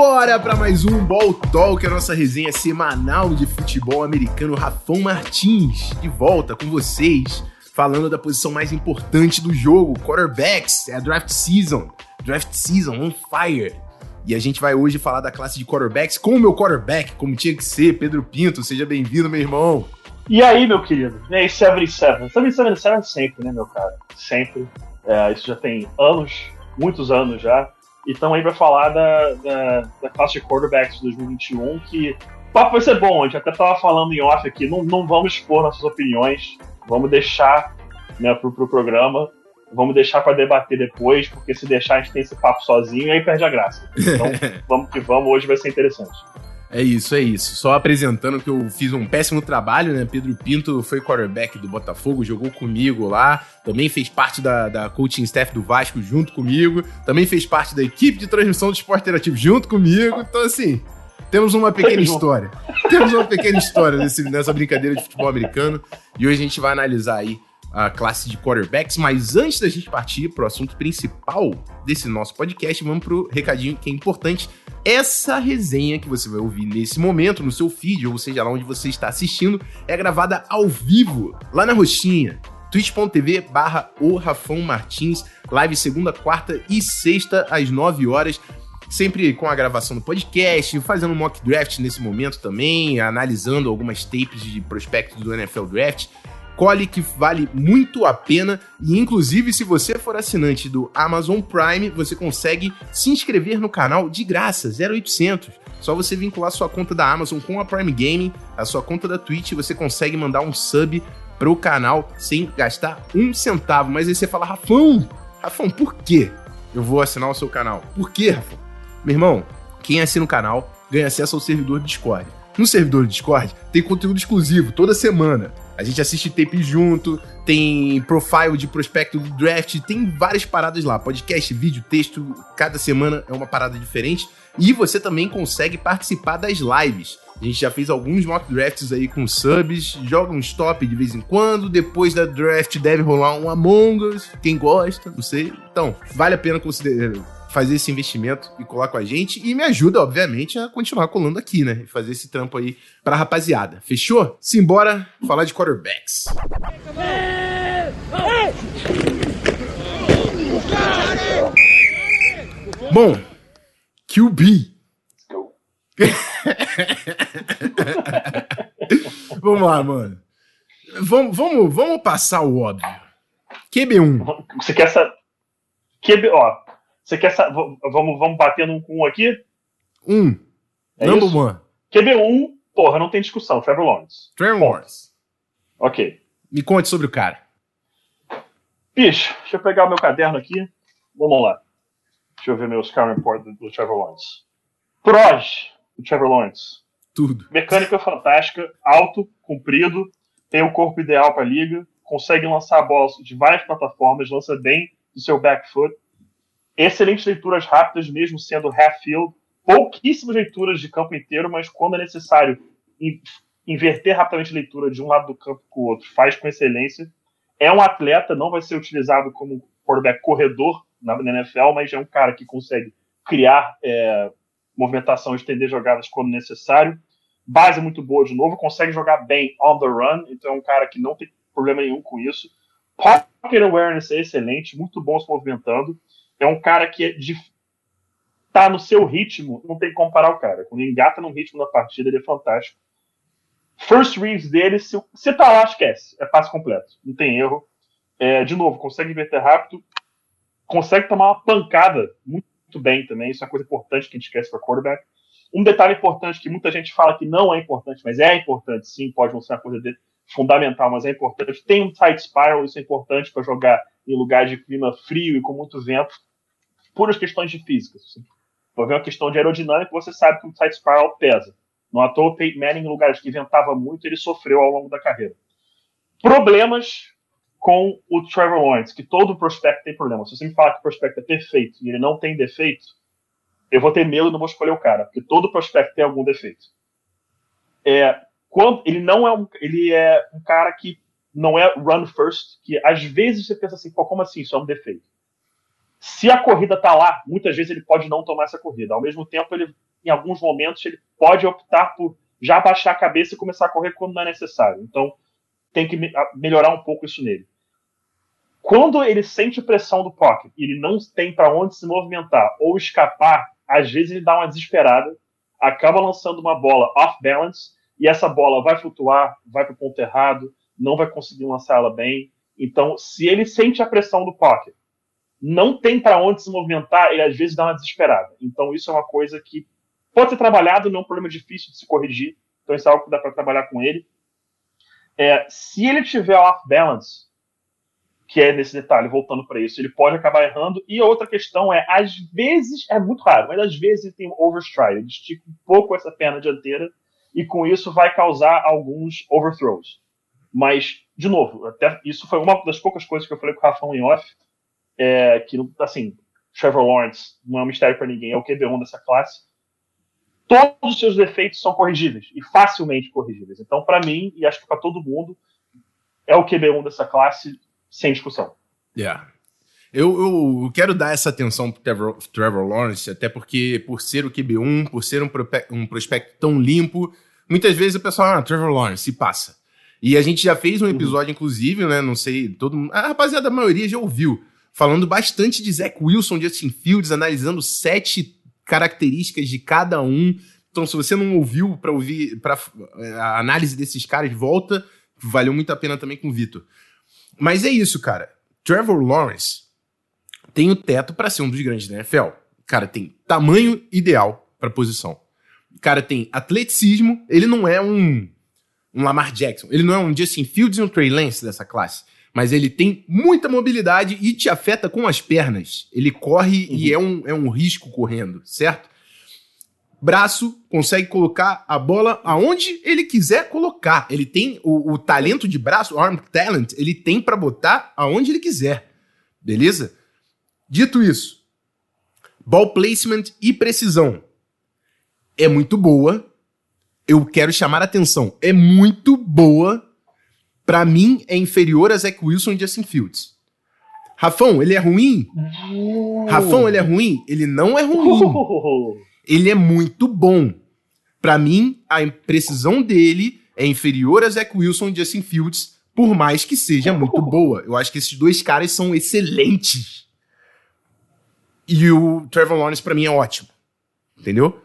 Bora para mais um Ball Talk, a nossa resenha semanal de futebol americano. Rafão Martins de volta com vocês, falando da posição mais importante do jogo, quarterbacks. É a draft season, draft season on fire. E a gente vai hoje falar da classe de quarterbacks com o meu quarterback, como tinha que ser, Pedro Pinto. Seja bem-vindo, meu irmão. E aí, meu querido? E aí, 77? 77 sempre, né, meu cara? Sempre. É, isso já tem anos, muitos anos já. E estamos aí para falar da, da, da, classe de quarterbacks de 2021, que o papo vai ser bom. A gente até estava falando em off aqui, não, não vamos expor nossas opiniões, vamos deixar né, pro, pro programa. Vamos deixar para debater depois, porque se deixar a gente tem esse papo sozinho, aí perde a graça. Então, vamos que vamos, hoje vai ser interessante. É isso, é isso. Só apresentando que eu fiz um péssimo trabalho, né? Pedro Pinto foi quarterback do Botafogo, jogou comigo lá, também fez parte da, da coaching staff do Vasco junto comigo, também fez parte da equipe de transmissão do esporte interativo junto comigo. Então, assim, temos uma pequena história. temos uma pequena história nesse, nessa brincadeira de futebol americano. E hoje a gente vai analisar aí a classe de quarterbacks, mas antes da gente partir para o assunto principal desse nosso podcast, vamos para o recadinho que é importante. Essa resenha que você vai ouvir nesse momento no seu feed, ou seja lá onde você está assistindo, é gravada ao vivo, lá na roxinha, twitch.tv barra o Rafão Martins, live segunda, quarta e sexta às 9 horas sempre com a gravação do podcast, fazendo mock draft nesse momento também, analisando algumas tapes de prospectos do NFL Draft. Cole que vale muito a pena e inclusive se você for assinante do Amazon Prime, você consegue se inscrever no canal de graça, 0800. Só você vincular sua conta da Amazon com a Prime Gaming, a sua conta da Twitch, você consegue mandar um sub pro canal sem gastar um centavo. Mas aí você fala, Rafão, Rafão, por quê eu vou assinar o seu canal? Por quê, Rafão? Meu irmão, quem assina o canal ganha acesso ao servidor do Discord. No servidor do Discord tem conteúdo exclusivo toda semana. A gente assiste tape junto, tem profile de prospecto do draft, tem várias paradas lá. Podcast, vídeo, texto, cada semana é uma parada diferente. E você também consegue participar das lives. A gente já fez alguns mock drafts aí com subs, joga um stop de vez em quando. Depois da draft deve rolar um Among Us, quem gosta, não sei. Então, vale a pena considerar fazer esse investimento e colar com a gente. E me ajuda, obviamente, a continuar colando aqui, né? Fazer esse trampo aí pra rapaziada. Fechou? Simbora falar de quarterbacks. Bom, QB. vamos lá, mano. Vamos, vamos, vamos passar o óbvio. QB1. Você quer essa. QB, ó, você quer saber? Vamos, vamos bater num com um aqui? Um. É Number isso? one. QB1, porra, não tem discussão. Trevor Lawrence. Trevor Lawrence. Ok. Me conte sobre o cara. Bicho, deixa eu pegar o meu caderno aqui. Vamos lá. Deixa eu ver meus scouting report do, do Trevor Lawrence. Proj do Trevor Lawrence. Tudo. Mecânica fantástica, alto, comprido, tem o corpo ideal para liga, consegue lançar a bola de várias plataformas, lança bem do seu back foot excelentes leituras rápidas, mesmo sendo half field, pouquíssimas leituras de campo inteiro, mas quando é necessário inverter rapidamente a leitura de um lado do campo para o outro, faz com excelência. É um atleta, não vai ser utilizado como quarterback corredor na, NFL, mas é um cara que consegue criar é, movimentação, estender jogadas quando necessário. Base muito boa de novo, consegue jogar bem on the run, então é um cara que não tem problema nenhum com isso. Pocket awareness é excelente, muito bom se movimentando é um cara que é de, tá no seu ritmo, não tem que comparar o cara. Quando ele engata no ritmo da partida, ele é fantástico. First reads dele, se, se tá lá, esquece. É passe completo. Não tem erro. É, de novo, consegue inverter rápido. Consegue tomar uma pancada muito bem também. Isso é uma coisa importante que a gente esquece para quarterback. Um detalhe importante que muita gente fala que não é importante, mas é importante sim, pode não ser uma coisa fundamental, mas é importante. Tem um tight spiral, isso é importante para jogar em lugar de clima frio e com muito vento puras questões de física. Assim. For ver uma questão de aerodinâmica, você sabe que o tight spiral pesa. No à toa, o Peyton Manning, em lugares que ventava muito, ele sofreu ao longo da carreira. Problemas com o Trevor Lawrence, que todo prospecto tem problema. Se você me falar que o prospecto é perfeito e ele não tem defeito, eu vou ter medo e não vou escolher o cara, porque todo prospecto tem algum defeito. É, quando ele não é um, ele é um cara que não é run first, que às vezes você pensa assim, como assim, isso é um defeito? Se a corrida está lá, muitas vezes ele pode não tomar essa corrida. Ao mesmo tempo, ele em alguns momentos, ele pode optar por já baixar a cabeça e começar a correr quando não é necessário. Então, tem que melhorar um pouco isso nele. Quando ele sente pressão do pocket e ele não tem para onde se movimentar ou escapar, às vezes ele dá uma desesperada, acaba lançando uma bola off balance e essa bola vai flutuar, vai para o ponto errado, não vai conseguir lançar ela bem. Então, se ele sente a pressão do pocket, não tem para onde se movimentar, ele às vezes dá uma desesperada. Então, isso é uma coisa que pode ser trabalhado, não é um problema difícil de se corrigir. Então, isso é algo que dá para trabalhar com ele. É, se ele tiver off balance, que é nesse detalhe, voltando para isso, ele pode acabar errando. E outra questão é, às vezes, é muito raro, mas às vezes ele tem um overstride, ele estica um pouco essa perna dianteira e com isso vai causar alguns overthrows. Mas, de novo, até isso foi uma das poucas coisas que eu falei com o Rafão em off, é, que, assim, Trevor Lawrence não é um mistério para ninguém, é o QB1 dessa classe. Todos os seus defeitos são corrigíveis e facilmente corrigíveis. Então, para mim, e acho que para todo mundo, é o QB1 dessa classe sem discussão. Yeah. Eu, eu, quero dar essa atenção pro Trevor, Trevor, Lawrence, até porque, por ser o QB1, por ser um, um prospecto tão limpo, muitas vezes o pessoal, ah, Trevor Lawrence, se passa. E a gente já fez um uhum. episódio, uhum. inclusive, né? Não sei, todo mundo. A rapaziada, a maioria já ouviu. Falando bastante de Zach Wilson, Justin Fields, analisando sete características de cada um. Então, se você não ouviu para ouvir para é, a análise desses caras, volta. Valeu muito a pena também com o Vitor. Mas é isso, cara. Trevor Lawrence tem o teto para ser um dos grandes da NFL. Cara, tem tamanho ideal para posição. Cara, tem atleticismo. Ele não é um, um Lamar Jackson. Ele não é um Justin Fields e um Trey Lance dessa classe. Mas ele tem muita mobilidade e te afeta com as pernas. Ele corre uhum. e é um, é um risco correndo, certo? braço, consegue colocar a bola aonde ele quiser colocar. Ele tem o, o talento de braço, o arm talent, ele tem para botar aonde ele quiser. Beleza? Dito isso, ball placement e precisão é muito boa. Eu quero chamar a atenção. É muito boa. Para mim, é inferior a Zach Wilson e Justin Fields. Rafão, ele é ruim? Uh. Rafão, ele é ruim? Ele não é ruim. Ele é muito bom. Para mim, a precisão dele é inferior a Zach Wilson e Justin Fields, por mais que seja muito boa. Eu acho que esses dois caras são excelentes. E o Trevor Lawrence para mim é ótimo. Entendeu?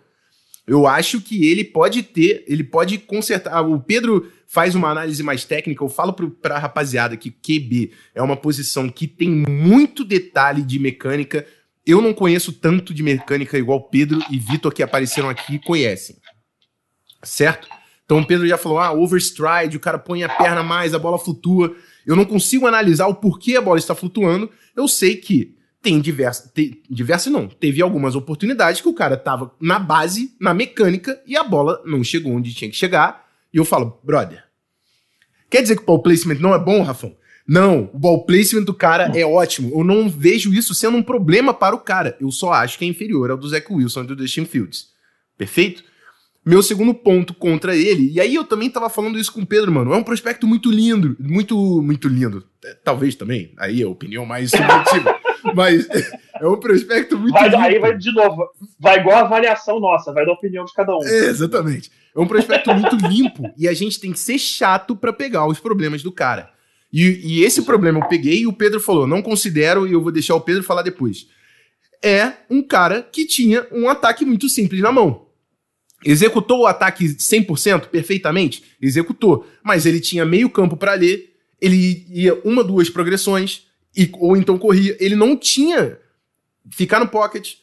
Eu acho que ele pode ter, ele pode consertar. O Pedro faz uma análise mais técnica. Eu falo pro, pra rapaziada que QB é uma posição que tem muito detalhe de mecânica, eu não conheço tanto de mecânica igual Pedro e Vitor que apareceram aqui conhecem. Certo? Então o Pedro já falou: ah, overstride, o cara põe a perna mais, a bola flutua. Eu não consigo analisar o porquê a bola está flutuando. Eu sei que tem diversas. Diversas não. Teve algumas oportunidades que o cara tava na base, na mecânica, e a bola não chegou onde tinha que chegar. E eu falo, brother. Quer dizer que o ball placement não é bom, Rafão? Não, o ball placement do cara é ótimo. Eu não vejo isso sendo um problema para o cara. Eu só acho que é inferior ao do Zach Wilson e do Justin Fields. Perfeito? Meu segundo ponto contra ele, e aí eu também tava falando isso com o Pedro, mano. É um prospecto muito lindo, muito, muito lindo. É, talvez também, aí é a opinião mais subjetiva. mas é um prospecto muito lindo. Aí vai de novo, vai igual a avaliação nossa, vai da opinião de cada um. É, exatamente. É um prospecto muito limpo e a gente tem que ser chato para pegar os problemas do cara. E, e esse problema eu peguei e o Pedro falou: não considero, e eu vou deixar o Pedro falar depois. É um cara que tinha um ataque muito simples na mão. Executou o ataque 100% perfeitamente? Executou. Mas ele tinha meio campo para ler, ele ia uma, duas progressões, e, ou então corria. Ele não tinha ficar no pocket,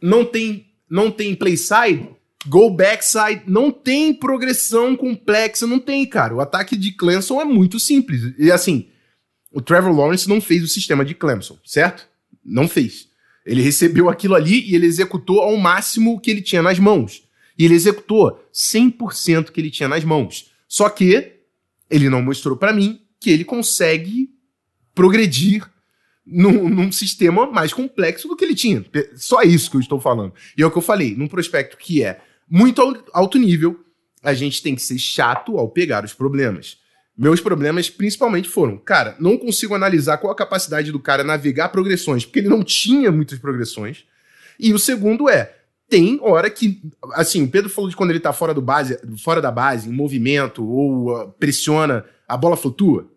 não tem, não tem play side, Go backside não tem progressão complexa, não tem, cara. O ataque de Clemson é muito simples. E assim, o Trevor Lawrence não fez o sistema de Clemson, certo? Não fez. Ele recebeu aquilo ali e ele executou ao máximo o que ele tinha nas mãos. E ele executou 100% que ele tinha nas mãos. Só que ele não mostrou para mim que ele consegue progredir num, num, sistema mais complexo do que ele tinha. Só isso que eu estou falando. E é o que eu falei, num prospecto que é muito alto nível, a gente tem que ser chato ao pegar os problemas. Meus problemas principalmente foram, cara, não consigo analisar qual a capacidade do cara navegar progressões, porque ele não tinha muitas progressões. E o segundo é, tem hora que. Assim, o Pedro falou de quando ele tá fora, do base, fora da base, em movimento, ou uh, pressiona, a bola flutua.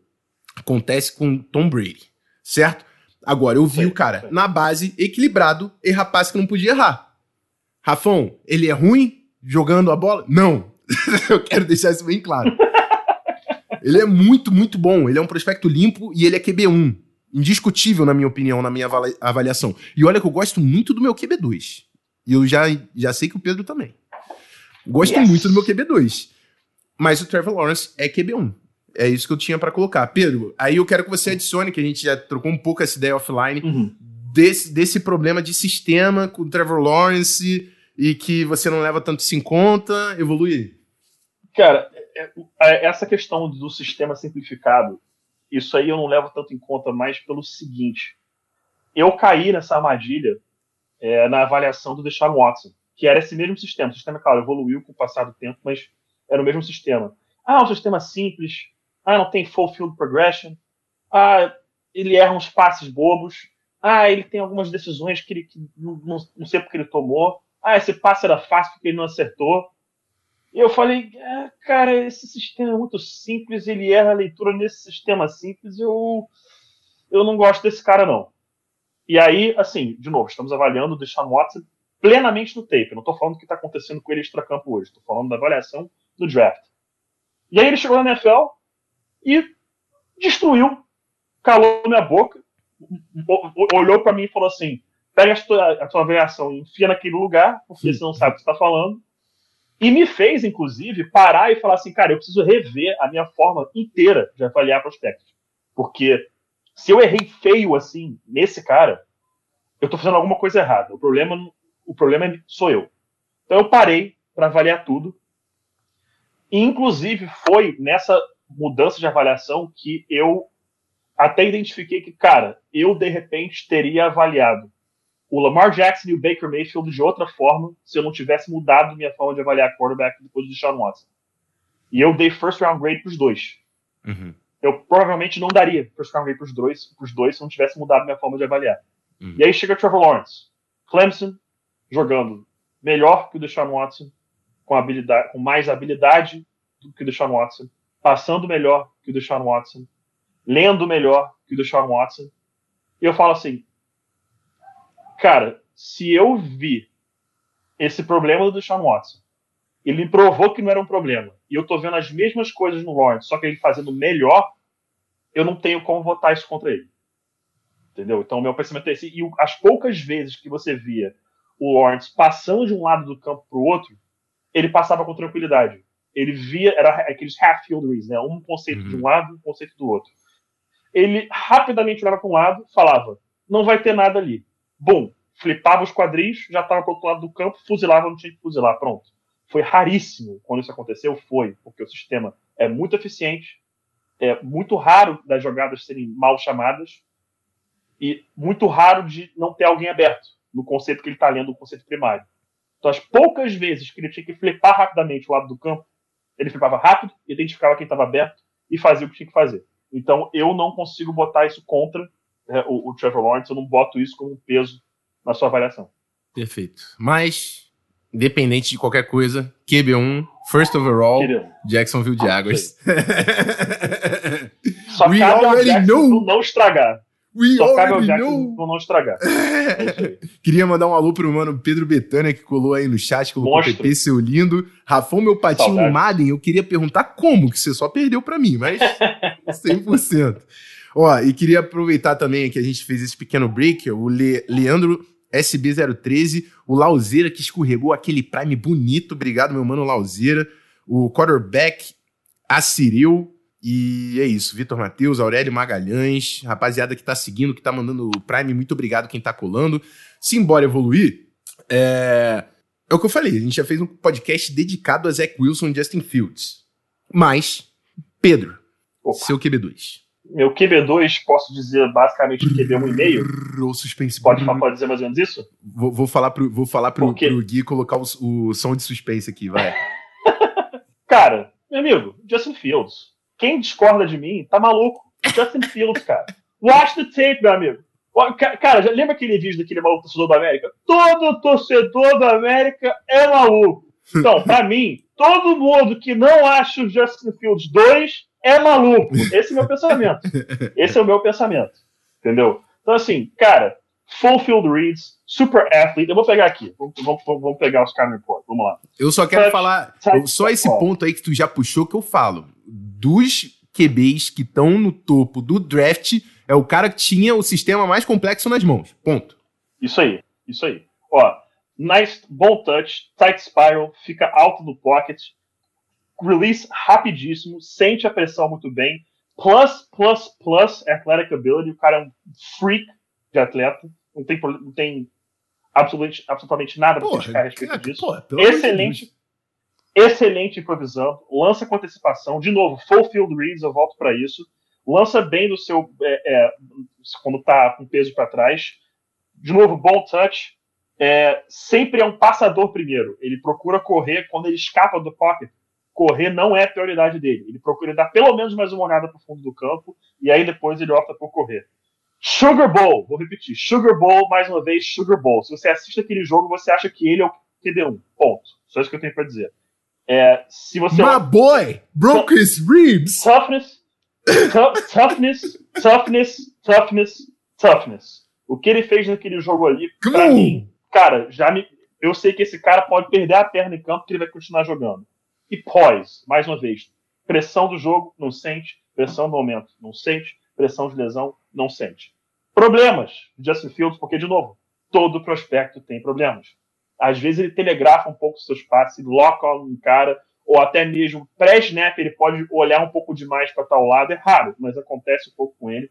Acontece com Tom Brady, certo? Agora, eu vi sim, o cara sim. na base, equilibrado, errar passe que não podia errar. Rafão, ele é ruim jogando a bola? Não. eu quero deixar isso bem claro. ele é muito, muito bom. Ele é um prospecto limpo e ele é QB1. Indiscutível, na minha opinião, na minha avaliação. E olha que eu gosto muito do meu QB2. E eu já, já sei que o Pedro também. Gosto yes. muito do meu QB2. Mas o Trevor Lawrence é QB1. É isso que eu tinha para colocar. Pedro, aí eu quero que você adicione, que a gente já trocou um pouco essa ideia offline, uhum. desse, desse problema de sistema com o Trevor Lawrence e que você não leva tanto isso em conta. Evolui. Cara, é, é, essa questão do sistema simplificado, isso aí eu não levo tanto em conta mais pelo seguinte. Eu caí nessa armadilha é, na avaliação do Deshaun Watson, que era esse mesmo sistema. O sistema, claro, evoluiu com o passar do tempo, mas era o mesmo sistema. Ah, um sistema simples. Ah, não tem full field progression. Ah, ele erra uns passes bobos. Ah, ele tem algumas decisões que ele que não, não, não sei porque ele tomou. Ah, esse passe era fácil porque ele não acertou. E eu falei, ah, cara, esse sistema é muito simples, ele erra a leitura nesse sistema simples, eu, eu não gosto desse cara, não. E aí, assim, de novo, estamos avaliando o Deshaun Watson plenamente no tape. Eu não estou falando o que está acontecendo com ele extra-campo hoje. Estou falando da avaliação do draft. E aí ele chegou na NFL e destruiu, calou minha boca, olhou para mim e falou assim: pega a tua, a tua avaliação e enfia naquele lugar, porque você não sabe o que está falando. E me fez, inclusive, parar e falar assim: cara, eu preciso rever a minha forma inteira de avaliar prospectos. Porque se eu errei feio assim nesse cara, eu tô fazendo alguma coisa errada. O problema, o problema é, sou eu. Então eu parei para avaliar tudo. E, inclusive, foi nessa mudança de avaliação que eu até identifiquei que, cara, eu de repente teria avaliado o Lamar Jackson e o Baker Mayfield de outra forma se eu não tivesse mudado minha forma de avaliar quarterback depois do Sean Watson. E eu dei first round grade pros dois. Uhum eu provavelmente não daria para os para os dois, pros dois se não tivesse mudado minha forma de avaliar. Uhum. E aí chega Trevor Lawrence, Clemson jogando melhor que o Deshaun Watson, com, habilidade, com mais habilidade do que o Deshaun Watson, passando melhor que o Deshaun Watson, lendo melhor que o Deshaun Watson. E eu falo assim, cara, se eu vi esse problema do Deshaun Watson, ele me provou que não era um problema, e eu tô vendo as mesmas coisas no Lawrence, só que ele fazendo melhor, eu não tenho como votar isso contra ele. Entendeu? Então, meu pensamento é esse. E as poucas vezes que você via o Lawrence passando de um lado do campo para o outro, ele passava com tranquilidade. Ele via, era aqueles half-field reads, né? Um conceito uhum. de um uhum. lado, um conceito do outro. Ele rapidamente olhava para um lado, falava: não vai ter nada ali. Bom, flipava os quadris, já estava para o outro lado do campo, fuzilava, não tinha que fuzilar, pronto. Foi raríssimo quando isso aconteceu, foi, porque o sistema é muito eficiente, é muito raro das jogadas serem mal chamadas e muito raro de não ter alguém aberto no conceito que ele está lendo, o conceito primário. Então, as poucas vezes que ele tinha que flipar rapidamente o lado do campo, ele flipava rápido, identificava quem estava aberto e fazia o que tinha que fazer. Então, eu não consigo botar isso contra é, o, o Trevor Lawrence, eu não boto isso como um peso na sua avaliação. Perfeito. Mas, independente de qualquer coisa, QB1 First overall, Jacksonville Jaguars. Só We cabe already ao know. não estragar. We ao Jackson know. não estragar. É Queria mandar um alô pro mano Pedro Betânia, que colou aí no chat, colocou Monstro. PP, seu lindo. Rafão, meu patinho Saudade. Madden, eu queria perguntar como, que você só perdeu pra mim, mas 100%. Ó, e queria aproveitar também que a gente fez esse pequeno break, o Le Leandro SB013, o Lauzeira que escorregou aquele prime bonito, obrigado meu mano Lauzeira, o quarterback Assiril, e é isso, Vitor Matheus, Aurélio Magalhães, rapaziada que tá seguindo, que tá mandando o Prime, muito obrigado quem tá colando. Se embora evoluir, é... é o que eu falei, a gente já fez um podcast dedicado a Zach Wilson e Justin Fields. Mas, Pedro, Opa. seu QB2 meu QB2, posso dizer basicamente QB 1,5? Ou suspense. Pode, pode dizer mais ou menos isso? Vou, vou falar, pro, vou falar pro, pro Gui colocar o, o som de suspense aqui, vai. cara, meu amigo, Justin Fields. Quem discorda de mim tá maluco. Justin Fields, cara. Watch the tape, meu amigo. Cara, já lembra aquele vídeo daquele maluco torcedor do América? Todo torcedor do América é maluco. Então, pra mim, todo mundo que não acha o Justin Fields 2 é maluco. Esse é o meu pensamento. Esse é o meu pensamento. Entendeu? Então, assim, cara, full field reads, super athlete. Eu vou pegar aqui. Vamos, vamos, vamos pegar os caras report. Vamos lá. Eu só quero falar. só esse ponto aí que tu já puxou que eu falo. Dos QBs que estão no topo do draft, é o cara que tinha o sistema mais complexo nas mãos. Ponto. Isso aí. Isso aí. Ó, nice, bom touch, tight spiral, fica alto no pocket, release rapidíssimo, sente a pressão muito bem. Plus, plus, plus athletic ability. O cara é um freak de atleta. Não tem, não tem absolutamente, absolutamente nada para criticar a respeito cara, disso. Porra, excelente, excelente improvisando. Lança com antecipação. De novo, full field reads, eu volto para isso. Lança bem no seu. É, é, quando tá com peso para trás. De novo, bom touch. É, sempre é um passador primeiro. Ele procura correr quando ele escapa do pocket correr não é a prioridade dele. Ele procura dar pelo menos mais uma olhada para o fundo do campo e aí depois ele opta por correr. Sugar Bowl, vou repetir. Sugar Bowl, mais uma vez, Sugar Bowl. Se você assiste aquele jogo, você acha que ele é o QB1. Ponto. Só isso que eu tenho para dizer. É, se você My boy broke his ribs. Toughness, toughness, toughness, toughness, toughness. O que ele fez naquele jogo ali, para mim, cara, já me, eu sei que esse cara pode perder a perna em campo que ele vai continuar jogando. E pós, mais uma vez, pressão do jogo, não sente, pressão do momento, não sente, pressão de lesão, não sente. Problemas de Justin Fields, porque, de novo, todo prospecto tem problemas. Às vezes ele telegrafa um pouco os seus passes, loca um cara, ou até mesmo pré-snap ele pode olhar um pouco demais para tal lado. É raro, mas acontece um pouco com ele.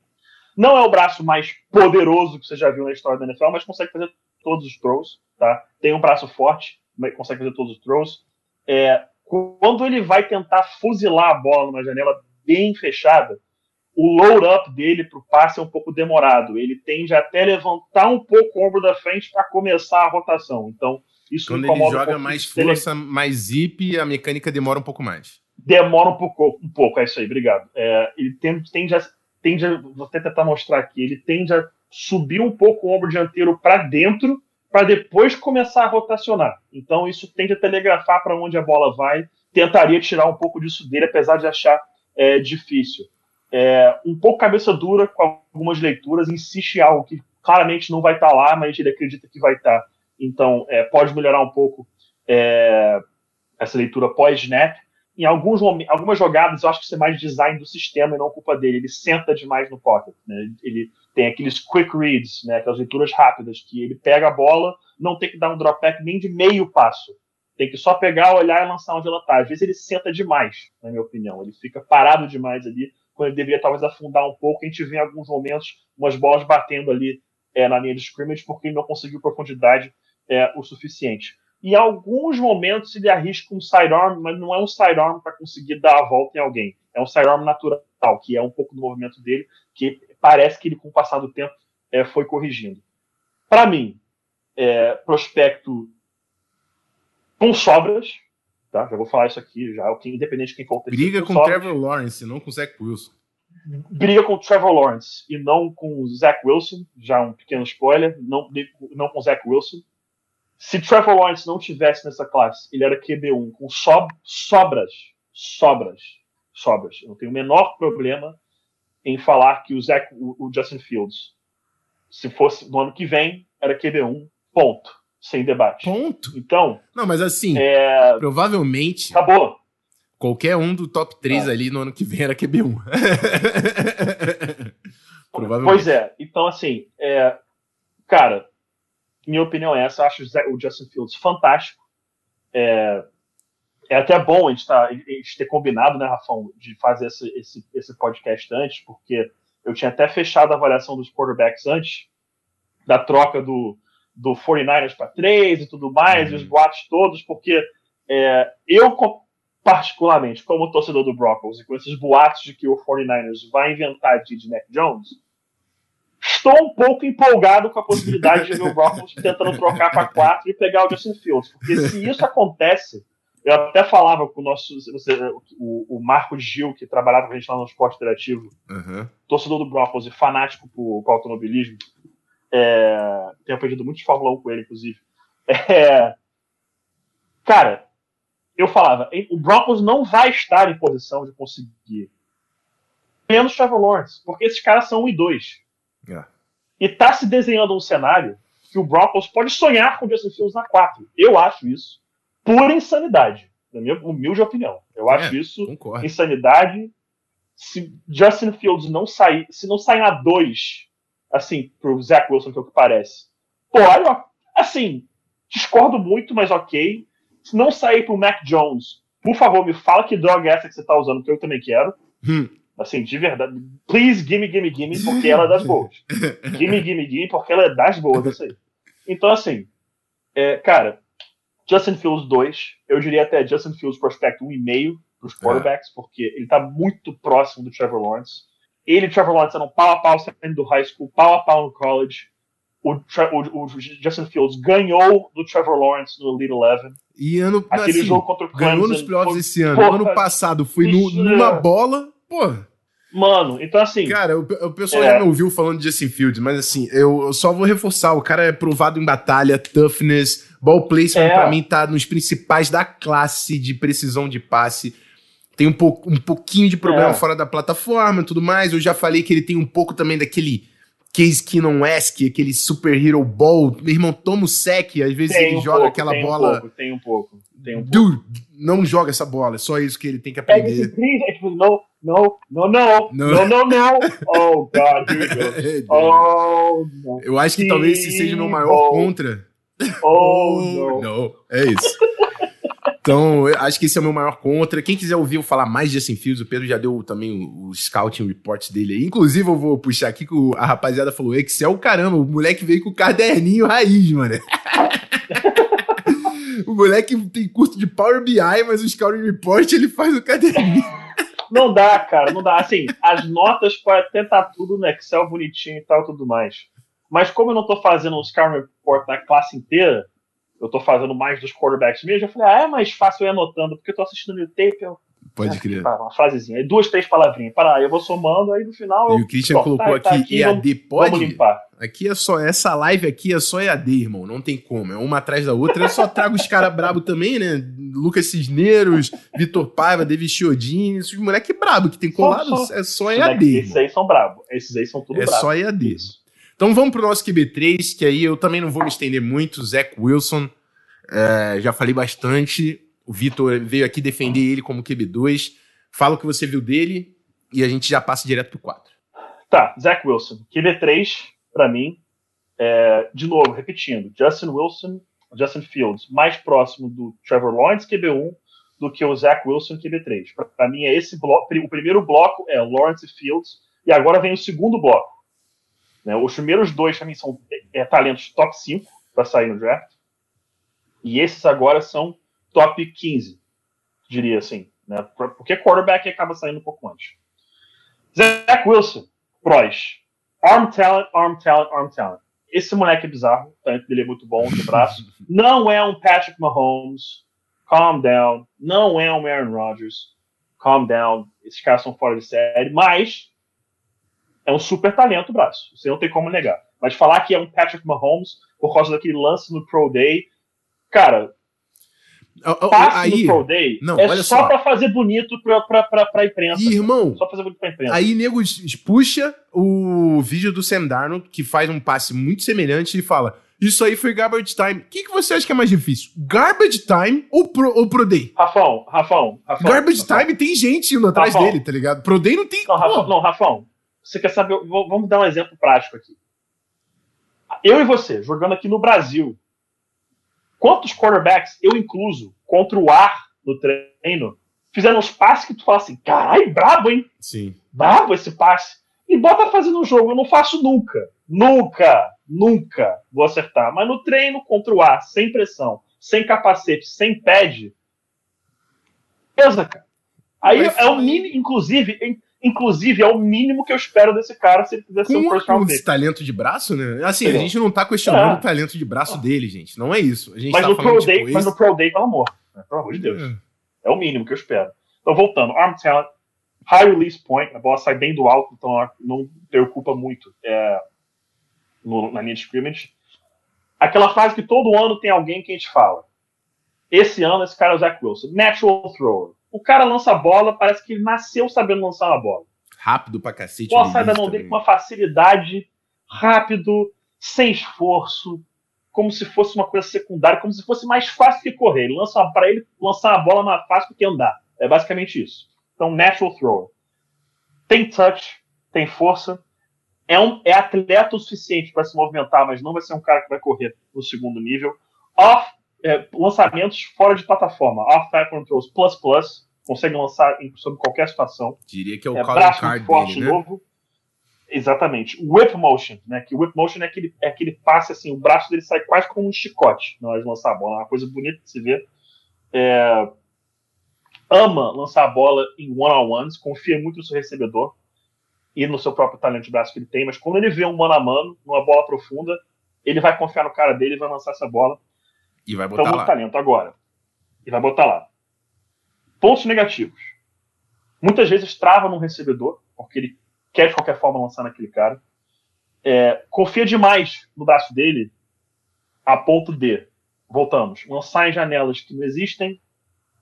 Não é o braço mais poderoso que você já viu na história da NFL, mas consegue fazer todos os throws, tá? Tem um braço forte, consegue fazer todos os throws. É, quando ele vai tentar fuzilar a bola numa janela bem fechada, o load-up dele para o passe é um pouco demorado. Ele tende até levantar um pouco o ombro da frente para começar a rotação. Então, isso Quando ele joga um mais força, mais zip, a mecânica demora um pouco mais. Demora um pouco, um pouco é isso aí, obrigado. É, ele tende, tende, a, tende a, vou até tentar mostrar aqui, ele tende a subir um pouco o ombro dianteiro para dentro para depois começar a rotacionar. Então isso tende a telegrafar para onde a bola vai. Tentaria tirar um pouco disso dele, apesar de achar é, difícil. É, um pouco cabeça dura com algumas leituras, insiste em algo que claramente não vai estar tá lá, mas ele acredita que vai estar. Tá. Então é, pode melhorar um pouco é, essa leitura pós-snap. Em alguns, algumas jogadas, eu acho que isso é mais design do sistema e não culpa dele. Ele senta demais no pocket. Né? Ele tem aqueles quick reads, né, aquelas leituras rápidas, que ele pega a bola, não tem que dar um drop back nem de meio passo. Tem que só pegar, olhar e lançar onde ela está. Às vezes ele senta demais, na minha opinião. Ele fica parado demais ali, quando ele deveria talvez afundar um pouco. A gente vê em alguns momentos umas bolas batendo ali é, na linha de scrimmage porque ele não conseguiu profundidade é, o suficiente. Em alguns momentos ele arrisca um sidearm, mas não é um sidearm para conseguir dar a volta em alguém. É um sidearm natural, que é um pouco do movimento dele, que parece que ele, com o passar do tempo, é, foi corrigindo. Para mim, é, prospecto com sobras, tá? Já vou falar isso aqui, já, independente de quem for. Briga com, o Trevor Lawrence, não com o Zach Wilson. Briga com o Trevor Lawrence e não com o Zach Wilson, já um pequeno spoiler, não, não com o Zach Wilson. Se Trevor Lawrence não tivesse nessa classe, ele era QB1 com so, sobras, sobras, sobras. Eu não tenho o menor problema em falar que o, Zach, o, o Justin Fields, se fosse no ano que vem, era QB1, ponto. Sem debate. Ponto. Então. Não, mas assim, é... provavelmente. Acabou. Qualquer um do top 3 é. ali no ano que vem era QB1. provavelmente. Pois é. Então, assim, é... cara, minha opinião é essa. Eu acho o Justin Fields fantástico. É, é até bom a gente, tá, a gente ter combinado, né, Rafão, de fazer esse, esse, esse podcast antes, porque eu tinha até fechado a avaliação dos quarterbacks antes da troca do, do 49ers para 3 e tudo mais, uhum. e os boatos todos, porque é, eu, particularmente, como torcedor do Broncos, e com esses boatos de que o 49ers vai inventar de Mac Jones, estou um pouco empolgado com a possibilidade de ver o Broncos tentando trocar para 4 e pegar o Justin Fields, porque se isso acontece eu até falava com o nosso. O, o Marco Gil, que trabalhava com a gente lá no esporte interativo, uhum. torcedor do Broncos e fanático por, por automobilismo. É, tenho aprendido muito de Fórmula 1 com ele, inclusive. É, cara, eu falava, o Broncos não vai estar em posição de conseguir menos Trevor Lawrence, porque esses caras são 1 e 2. É. E tá se desenhando um cenário que o Broncos pode sonhar com o Justin Fields na 4. Eu acho isso pura insanidade, na minha humilde opinião. Eu acho é, isso concordo. insanidade. Se Justin Fields não sair, se não sair a 2, assim, pro Zach Wilson, que é o que parece, pô, olha, assim, discordo muito, mas ok. Se não sair pro Mac Jones, por favor, me fala que droga é essa que você tá usando, que eu também quero. Hum. Assim, de verdade. Please, gimme, gimme, gimme, porque ela é das boas. gimme, gimme, gimme, porque ela é das boas, isso aí. Então, assim, é, cara, Justin Fields 2, eu diria até Justin Fields Prospect 1,5 para os quarterbacks, é. porque ele está muito próximo do Trevor Lawrence. Ele e Trevor Lawrence eram pau a pau saindo do high school, pau a pau no college. O, o, o, Justin Fields ganhou do Trevor Lawrence no Elite Eleven. E ano Aquele assim, jogo contra o Clemson. Ganhou nos playoffs esse ano. Porra, ano passado foi no, numa bola. Porra. Mano, então assim. Cara, o, o pessoal é... já me ouviu falando de Justin Fields, mas assim, eu, eu, só vou reforçar: o cara é provado em batalha, toughness, ball placement, é. pra mim tá nos principais da classe de precisão de passe. Tem um, pouco, um pouquinho de problema é. fora da plataforma e tudo mais. Eu já falei que ele tem um pouco também daquele Case Keenum-esque, aquele super hero ball. Meu irmão toma o sec, às vezes tem ele um joga pouco, aquela tem bola. Um pouco, tem um pouco, tem um pouco. Dude, não joga essa bola, é só isso que ele tem que aprender. É, tipo, não, não, não, não, não, não, não. Oh, God, here Oh, não. Eu acho que talvez esse seja o meu maior contra. Oh, não. Não, é isso. Então, acho que esse é o meu maior contra. Quem quiser ouvir eu falar mais de Justin Fields, o Pedro já deu também o, o scouting report dele aí. Inclusive, eu vou puxar aqui que a rapaziada falou: Excel, caramba, o moleque veio com o caderninho raiz, mano. o moleque tem curso de Power BI, mas o scouting report ele faz o caderninho. Não dá, cara, não dá. Assim, as notas podem até estar tudo no Excel bonitinho e tal, tudo mais. Mas como eu não estou fazendo um scouting report na classe inteira, eu tô fazendo mais dos quarterbacks mesmo, eu falei, ah, é mais fácil eu ir anotando, porque eu tô assistindo no tape, eu... Pode crer. Tá, uma frasezinha, aí duas, três palavrinhas. Para aí, eu vou somando, aí no final. Eu, e o Christian colocou tá, aqui, tá aqui, EAD vamos, pode? Vamos limpar. Aqui é só, essa live aqui é só EAD, irmão. Não tem como. É uma atrás da outra. Eu só trago os caras brabo também, né? Lucas Cisneiros, Vitor Paiva, David Chiodini, esses moleque brabo que tem colado. Só, só. É só EAD. Esses aí são brabo. Esses aí são tudo É só EAD. Isso. Então vamos pro nosso QB3, que aí eu também não vou me estender muito. Zach Wilson. É, já falei bastante. O Vitor veio aqui defender ele como QB2. Fala o que você viu dele e a gente já passa direto pro 4. Tá, Zach Wilson. QB3, para mim, é, de novo, repetindo, Justin Wilson, Justin Fields, mais próximo do Trevor Lawrence QB1 do que o Zach Wilson QB3. Para mim, é esse bloco. O primeiro bloco é Lawrence Fields, e agora vem o segundo bloco. Né? Os primeiros dois, para mim, são é, talentos top 5 para sair no draft. E esses agora são top 15, diria assim. Né? Porque quarterback acaba saindo um pouco antes. Zach Wilson, pros. Arm talent, arm talent, arm talent. Esse moleque é bizarro, o talento dele é muito bom de braço. Não é um Patrick Mahomes. Calm down. Não é um Aaron Rodgers. Calm down. Esses caras são fora de série. Mas é um super talento o braço. Você não tem como negar. Mas falar que é um Patrick Mahomes por causa daquele lance no Pro Day Cara, passe aí, no Pro Day não, é só, só. para fazer bonito pra, pra, pra, pra imprensa. E, irmão, só fazer bonito pra imprensa. Aí nego puxa o vídeo do Sam Darnold, que faz um passe muito semelhante, e fala: Isso aí foi garbage time. O que, que você acha que é mais difícil? Garbage time ou Pro, ou pro Day? Rafão, Rafão, Rafão. Garbage Rafão. time tem gente indo atrás Rafão. dele, tá ligado? Pro Day não tem. Não, Rafão, não, Rafão. Você quer saber? Vamos dar um exemplo prático aqui. Eu e você, jogando aqui no Brasil, Quantos quarterbacks, eu incluso, contra o ar no treino, fizeram uns passes que tu fala assim, caralho, brabo, hein? Sim. Brabo esse passe. E bota fazendo um jogo, eu não faço nunca. Nunca, nunca vou acertar. Mas no treino contra o ar, sem pressão, sem capacete, sem pad, beleza, cara. Aí Mas, é o mínimo, inclusive, inclusive, é o mínimo que eu espero desse cara se ele quiser ser um first round pick. talento de braço, né? Assim, a gente não tá questionando é. o talento de braço dele, gente. Não é isso. A gente mas, tá no falando, Pro Day, tipo, mas esse... no Pro Day, pelo amor. Né? Pelo amor de Deus. É. é o mínimo que eu espero. Então, voltando. Arm talent, high release point. A bola sai bem do alto, então não preocupa muito. É... no, na linha de scrimmage. Aquela frase que todo ano tem alguém que a gente fala. Esse ano, esse cara é o Zach Wilson. Natural thrower. O cara lança a bola, parece que ele nasceu sabendo lançar uma bola. Rápido pra cacete. Bola sai da mão dele com uma facilidade, rápido, sem esforço, como se fosse uma coisa secundária, como se fosse mais fácil que correr. Ele lança para ele lançar a bola mais fácil do que andar. É basicamente isso. Então, natural thrower. Tem touch, tem força, é, um, é atleta o suficiente para se movimentar, mas não vai ser um cara que vai correr no segundo nível. Off, é, lançamentos fora de plataforma, off platform throws plus plus, consegue lançar em, sobre qualquer situação. Diria que é o é, braço card forte dele, né? novo. Exatamente. Whip motion, né? Que whip motion é aquele, é aquele passe assim, o braço dele sai quase como um chicote na hora de lançar a bola. É uma coisa bonita de se ver. É, ama lançar a bola em one-on-ones, confia muito no seu recebedor e no seu próprio talento de braço que ele tem, mas quando ele vê um mano a mano, numa bola profunda, ele vai confiar no cara dele e vai lançar essa bola. E vai botar então, lá. talento agora. E vai botar lá. Pontos negativos. Muitas vezes trava no recebedor, porque ele quer de qualquer forma lançar naquele cara. É, confia demais no braço dele, a ponto de, voltamos, lançar em janelas que não existem,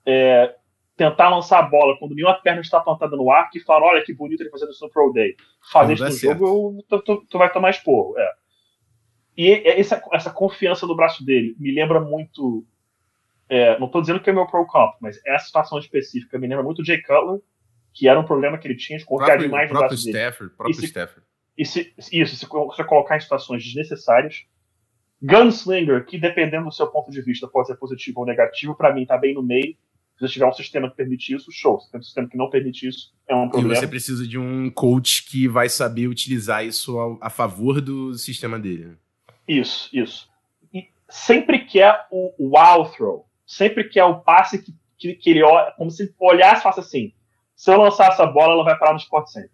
é, tentar lançar a bola quando nenhuma perna está plantada no ar, que fala, olha que bonito ele fazendo isso no Pro Day. Fazer isso no certo. jogo, tu, tu, tu, vai tomar esporro. É. E essa, essa confiança no braço dele me lembra muito. É, não estou dizendo que é meu Pro Comp, mas essa situação específica me lembra muito o Jay Cutler, que era um problema que ele tinha de confiar próprio, demais no braço Stafford, dele. Próprio e se, Stafford. E se, isso, se você colocar em situações desnecessárias. Gunslinger, que dependendo do seu ponto de vista pode ser positivo ou negativo, para mim está bem no meio se você tiver um sistema que permite isso, show. Se tem um sistema que não permite isso, é um problema. E você precisa de um coach que vai saber utilizar isso a, a favor do sistema dele. Isso, isso. E sempre que é o wow throw, sempre que é o passe que, que, que ele olha, como se olhasse e faça assim: se eu lançar essa bola, ela vai parar no Sport Center.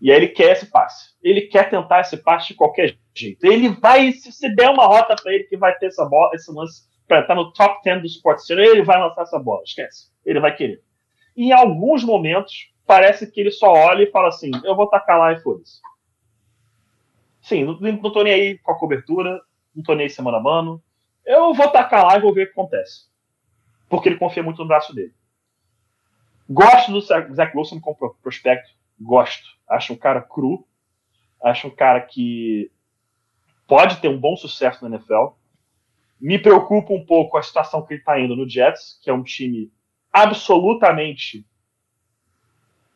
E aí ele quer esse passe. Ele quer tentar esse passe de qualquer jeito. Ele vai, se der uma rota para ele que vai ter essa bola, esse lance para estar tá no top 10 do Sports Center, ele vai lançar essa bola, esquece. Ele vai querer. Em alguns momentos, parece que ele só olha e fala assim: eu vou tacar lá e foda-se. Sim, não, não tô nem aí com a cobertura, não tô nem aí semana a mano. Eu vou tacar lá e vou ver o que acontece. Porque ele confia muito no braço dele. Gosto do Zach Wilson como prospecto. Gosto. Acho um cara cru. Acho um cara que pode ter um bom sucesso na NFL. Me preocupa um pouco a situação que ele está indo no Jets, que é um time absolutamente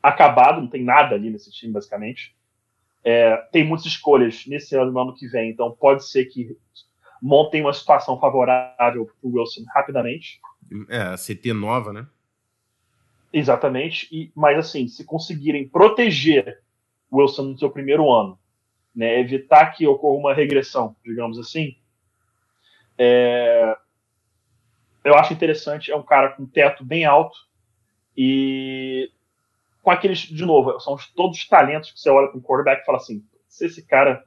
acabado, não tem nada ali nesse time, basicamente. É, tem muitas escolhas nesse ano e no ano que vem, então pode ser que montem uma situação favorável para o Wilson rapidamente. É, a CT nova, né? Exatamente. E, mas assim, se conseguirem proteger o Wilson no seu primeiro ano, né, evitar que ocorra uma regressão, digamos assim, é, eu acho interessante, é um cara com teto bem alto e com aqueles, de novo, são todos os talentos que você olha para um quarterback e fala assim, se esse cara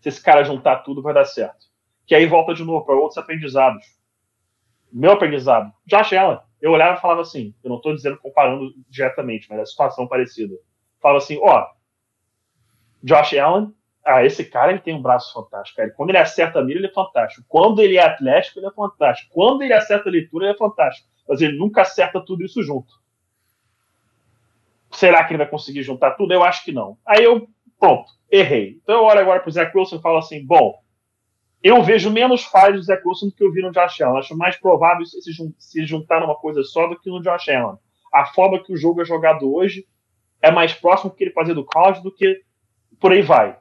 se esse cara juntar tudo, vai dar certo. Que aí volta de novo para outros aprendizados. Meu aprendizado, Josh Allen, eu olhava e falava assim, eu não estou dizendo comparando diretamente, mas é situação parecida. Fala assim, ó, Josh Allen ah, esse cara ele tem um braço fantástico. Cara. Quando ele acerta a mira, ele é fantástico. Quando ele é atlético, ele é fantástico. Quando ele acerta a leitura, ele é fantástico. Mas ele nunca acerta tudo isso junto. Será que ele vai conseguir juntar tudo? Eu acho que não. Aí eu, pronto, errei. Então eu olho agora para o Zach Wilson e falo assim: bom, eu vejo menos falhas do Zach Wilson do que eu vi no Josh Allen. Acho mais provável se, se juntar numa coisa só do que no Josh Allen. A forma que o jogo é jogado hoje é mais próximo do que ele fazia do college do que por aí vai.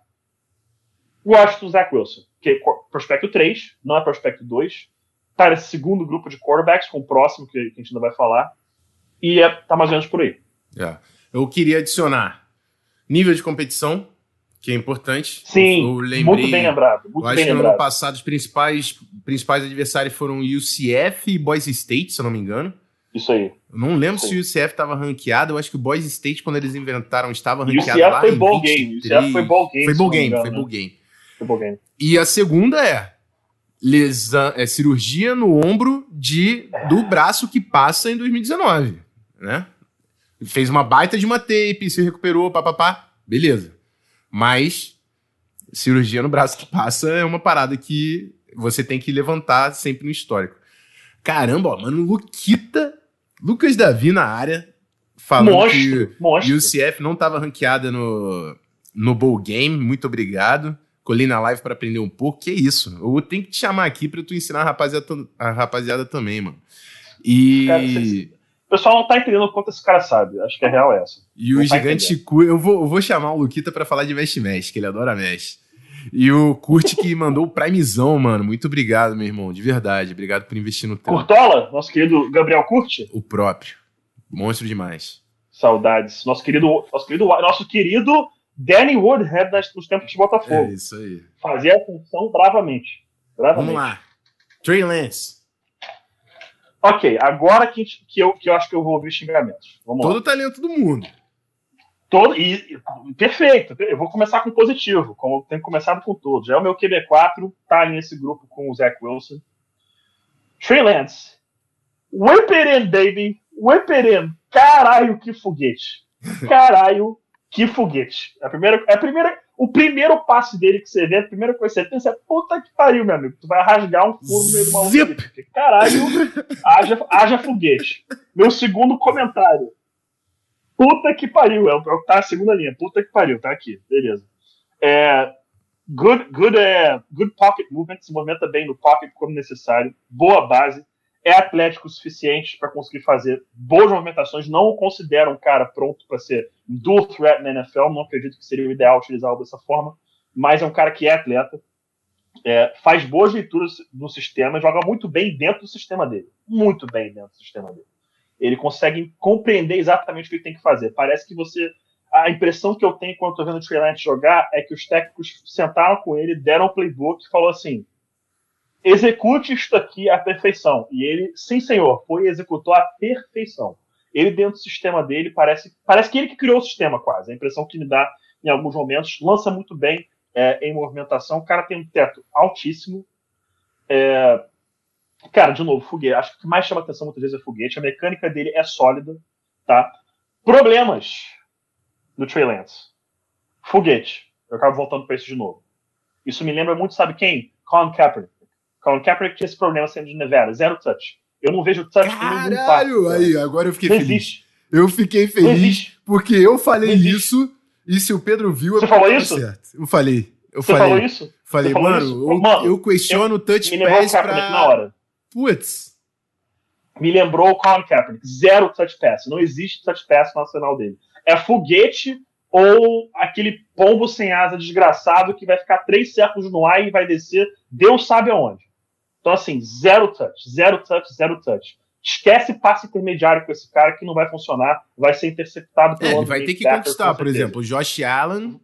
Gosto do Zach Wilson, que é prospecto 3, não é prospecto 2. Tá nesse segundo grupo de quarterbacks, com o próximo, que a gente ainda vai falar. E é, tá mais ou menos por aí. É. Eu queria adicionar nível de competição, que é importante. Sim, eu lembrei, muito bem lembrado. Muito eu acho que no ano passado os principais, principais adversários foram UCF e Boise State, se eu não me engano. Isso aí. Eu não lembro se o UCF estava ranqueado. Eu acho que o Boise State, quando eles inventaram, estava ranqueado UCF lá foi em ball game. UCF foi ball game. Foi ball game, foi ball game. E a segunda é, lesa, é cirurgia no ombro de, do braço que passa em 2019, né? Fez uma baita de uma tape, se recuperou, papapá, beleza. Mas cirurgia no braço que passa é uma parada que você tem que levantar sempre no histórico. Caramba, ó, mano, Luquita, Lucas Davi na área, falando Monstro, que monstro. o UCF não estava ranqueada no, no Bowl Game. Muito obrigado. Colhi na live para aprender um pouco. Que isso? Eu tenho que te chamar aqui para tu ensinar a rapaziada, a rapaziada também, mano. E. Cara, O pessoal não tá entendendo o quanto esse cara sabe. Acho que a real é essa. E o Não tá gigante Cu, eu vou, eu vou chamar o Luquita pra falar de Mesh Mesh, que ele adora Mesh. E o Kurt que mandou o Primezão, mano. Muito obrigado, meu irmão. De verdade. Obrigado por investir no trampo. Curtola, nosso querido Gabriel Curti, O próprio. Monstro demais. saudades. Nosso querido, nosso querido, nosso querido Danny Woodhead nos tempos de É Botafogo. isso aí. Fazia a função bravamente. bravamente. Vamos lá. Trey Lance. Ok, agora que, que, eu, que eu acho que eu vou ouvir xingamentos. Vamos Todo lá. o talento do mundo. Todo, e, e- perfeito. Eu vou começar com positivo, como eu tenho começado com todos. É o meu QB4, tá nesse grupo com o Zach Wilson. Trey Lance. Whip it in, baby. Whip it in. Caralho, que foguete. Caralho, que foguete. A primeira, é a primeira, o primeiro passe dele que você vê, a primeira coisa que você pensa é puta que pariu, meu amigo. Tu vai rasgar um furo no meio do maluco. Caralho, haja, haja foguete. Meu segundo comentário. Puta que pariu. É o é que tá na segunda linha. Puta que pariu. Tá aqui. Beleza. É, good, good, é, good pocket movement. Se movimenta bem no pocket como necessário. Boa base. É atlético o suficiente para conseguir fazer boas movimentações. Não o considero um cara pronto para ser dual threat na NFL. Não acredito que seria o ideal utilizá-lo dessa forma. Mas é um cara que é atleta. É, faz boas leituras no sistema. Joga muito bem dentro do sistema dele. Muito bem dentro do sistema dele ele consegue compreender exatamente o que ele tem que fazer. Parece que você. A impressão que eu tenho quando estou vendo o Trey Lance jogar é que os técnicos sentaram com ele, deram um playbook e falou assim: execute isto aqui à perfeição. E ele, sim, senhor, foi e executou à perfeição. Ele, dentro do sistema dele, parece, parece que ele que criou o sistema quase. A impressão que me dá em alguns momentos. Lança muito bem é, em movimentação. O cara tem um teto altíssimo. É, Cara, de novo, foguete. Acho que o que mais chama atenção muitas vezes é foguete. A mecânica dele é sólida, tá? Problemas do Trey Lance. Foguete. Eu acabo voltando para isso de novo. Isso me lembra muito, sabe quem? Colin Kaepernick. Colin Kaepernick tinha esse problema sendo de Nevada. Zero touch. Eu não vejo touch Caralho! Aí, agora eu fiquei Não feliz. existe. Eu fiquei feliz porque eu falei isso e se o Pedro viu, Você falou isso? certo. Eu falei. Eu Você falei. falou isso? Falei, falou mano, isso? eu, Mano, eu questiono o touch Me lembrou o pass Kaepernick pra. na hora. Putz. me lembrou o Colin Kaepernick. Zero touch pass. Não existe touch pass no nacional dele. É foguete ou aquele pombo sem asa desgraçado que vai ficar três séculos no ar e vai descer Deus sabe aonde. Então, assim, zero touch, zero touch, zero touch. Esquece passe intermediário com esse cara que não vai funcionar, vai ser interceptado É, pelo ele Anthony vai ter que Packers, conquistar, por exemplo, o Josh Allen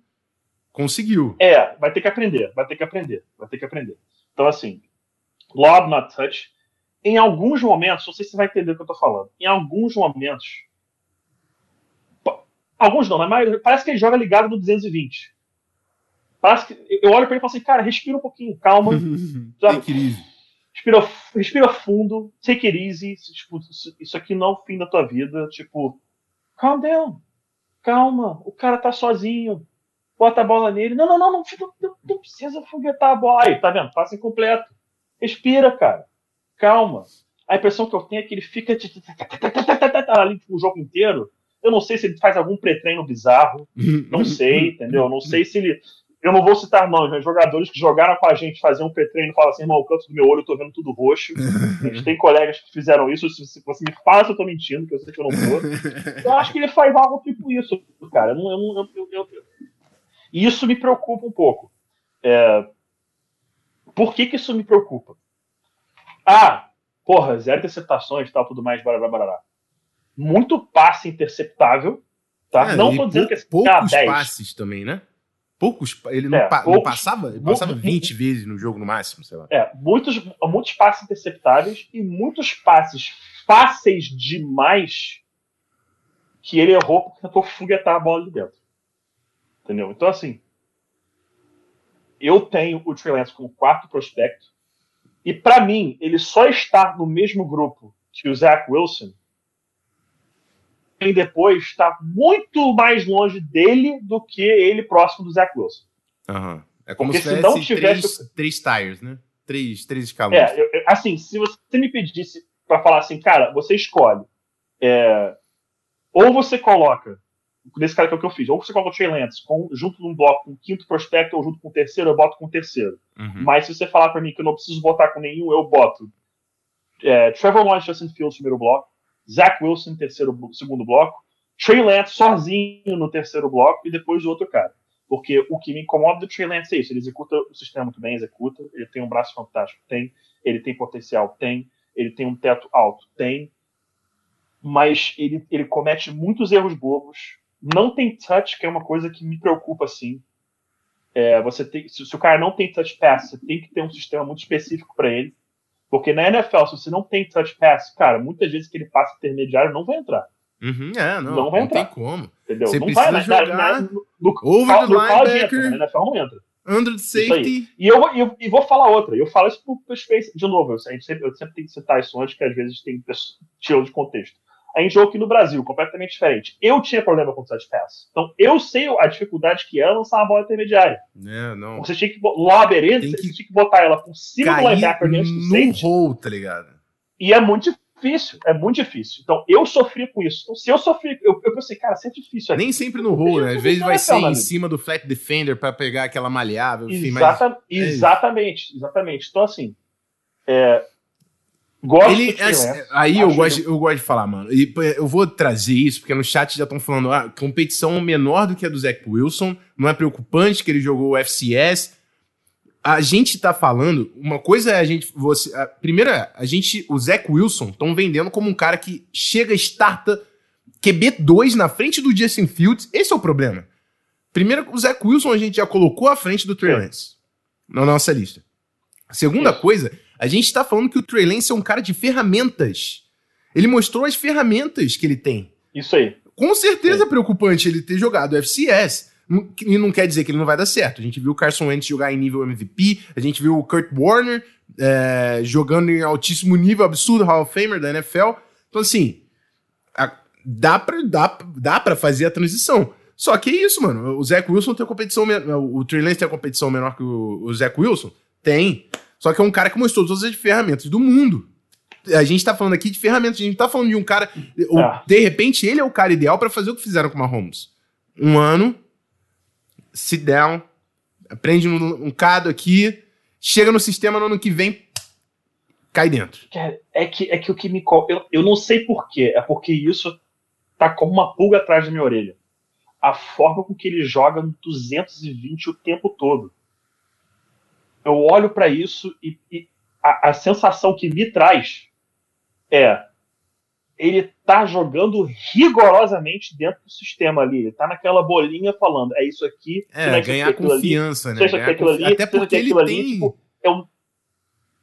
conseguiu. É, vai ter que aprender, vai ter que aprender, vai ter que aprender. Então, assim, lob not touch. Em alguns momentos, não sei se você vai entender o que eu tô falando. Em alguns momentos, alguns não, mas parece que ele joga ligado no 220. Parece que eu olho pra ele e falo assim, cara, respira um pouquinho, calma, Tem crise. Respira, respira fundo, take it easy, tipo, isso, aqui não é o fim da tua vida, tipo, calm down, calma, o cara tá sozinho, bota a bola nele, não, não, não, não, não, não, precisa foguetar a bola, aí, tá vendo, passe incompleto, respira, cara, calma, a impressão que eu tenho é que ele fica ali tipo, o jogo inteiro, eu não sei se ele faz algum pré-treino bizarro, não sei, entendeu? Não sei se ele. Eu não vou citar nomes, mas jogadores que jogaram com a gente faziam um pré-treino falam assim, irmão, o canto do meu olho eu tô vendo tudo roxo. A gente tem colegas que fizeram isso. Se você me fala se eu tô mentindo, que eu sei que eu não vou. Eu acho que ele faz algo tipo isso, cara. Eu eu eu- eu- E isso me preocupa um pouco. É, Por que, que isso me preocupa? Ah, porra, zero interceptações e tal, tudo mais, barará, barará. Muito passe interceptável, tá? É, não tô dizendo pou- que esse poucos 10. passes também, né? Poucos. Ele não, É, pa- não poucos. passava? Ele passava mu- 20 vezes no jogo no máximo, sei lá. É, muitos, muitos passes interceptáveis e muitos passes fáceis demais que ele errou porque tentou foguetar a bola de dentro. Entendeu? Então, assim, eu tenho o Trey Lance como quarto prospecto e, para mim, ele só está no mesmo grupo que o Zach Wilson e depois está muito mais longe dele do que ele próximo do Zach Wilson. Aham. É como Porque se se não tivesse três, três tires, né? Três, três escalões. É, eu- assim, se você me pedisse pra falar assim, cara, você escolhe. é, ou você coloca, nesse cara que é o que eu fiz, ou você coloca o Trey Lance com, junto num bloco com o quinto prospecto, ou junto com o terceiro, eu boto com o terceiro. Uhum. Mas se você falar pra mim que eu não preciso botar com nenhum, eu boto é, Trevor Lawrence, Justin Fields, primeiro bloco, Zach Wilson, terceiro, segundo bloco, Trey Lance sozinho no terceiro bloco e depois o outro cara. Porque o que me incomoda do Trey Lance é isso, ele executa o sistema muito bem, executa, ele tem um braço fantástico, tem, ele tem potencial, tem, ele tem um teto alto, tem, mas ele, ele comete muitos erros bobos, não tem touch, que é uma coisa que me preocupa assim. É, você tem, se, se o cara não tem touch pass, você tem que ter um sistema muito específico para ele. Porque na NFL, se você não tem touch pass, cara, muitas vezes que ele passa intermediário não vai entrar. Uhum, é, não, Não não, vai tem entrar. como. Entendeu? Você não precisa vai, na- jogar na, na, no, no, over the no college linebacker. entra, na NFL não entra. Under the safety. E eu, eu, e vou falar outra. Eu falo isso pro, pro Space, de novo, eu, sempre, eu sempre tenho que citar isso antes, que às vezes tem tiro de contexto. A gente jogou aqui no Brasil, completamente diferente. Eu tinha problema com o touch pass. Então, eu sei a dificuldade que é lançar uma bola intermediária. É, não. Você tinha que ele, Tem você tinha que botar ela por cima do linebacker dentro do safety. hole, tá ligado? E é muito difícil, é muito difícil. Então, eu sofri com isso. Então, se eu sofri, eu, eu pensei, cara, isso é difícil. Nem sempre no hole, né? Às vezes vai Não, ser não, em cima do flat defender pra pegar aquela maleável, enfim, mas Exata- isso. exatamente, exatamente. Então, assim, é, gosto Ele, é- Lance. aí eu gosto, eu gosto de falar, mano. E, eu vou trazer isso, porque no chat já estão falando, ah, competição menor do que a do Zach Wilson, não é preocupante que ele jogou o FCS. A gente tá falando, uma coisa é a gente. Você, a, primeiro é, a gente, o Zach Wilson estão vendendo como um cara que chega, starta QB2 na frente do Justin Fields. Esse é o problema. Primeiro, o Zach Wilson a gente já colocou à frente do Trey É. Lance na nossa lista. A segunda coisa, a gente tá falando que o Trey Lance é um cara de ferramentas. Ele mostrou as ferramentas que ele tem. Isso aí. Com certeza é preocupante ele ter jogado FCS. E não quer dizer que ele não vai dar certo. A gente viu o Carson Wentz jogar em nível MVP, a gente viu o Kurt Warner é, jogando em altíssimo nível, absurdo, Hall of Famer da NFL. Então, assim, a- dá, pra, dá, dá pra fazer a transição. Só que é isso, mano. O Zach Wilson tem competição. O Trey Lance tem a competição menor que o, o Zach Wilson? Tem. Só que é um cara que mostrou todas as ferramentas do mundo. A gente tá falando aqui de ferramentas, a gente tá falando de um cara. o- Ah. De repente, ele é o cara ideal pra fazer o que fizeram com o Mahomes. Um ano, sit down, aprende um, um cado aqui, chega no sistema no ano que vem, cai dentro. Cara, é que, é que o que me. Eu, eu não sei porquê. É porque isso tá como uma pulga atrás da minha orelha. A forma com que ele joga no 220 o tempo todo. Eu olho pra isso e, e a, a sensação que me traz é. Ele tá jogando rigorosamente dentro do sistema ali. Ele tá naquela bolinha falando: é isso aqui. É, ganhar aqui, aquilo ali, confiança, né? Ganhar aquilo confi- ali, Até porque ele aquilo ali, tem. tipo, eu,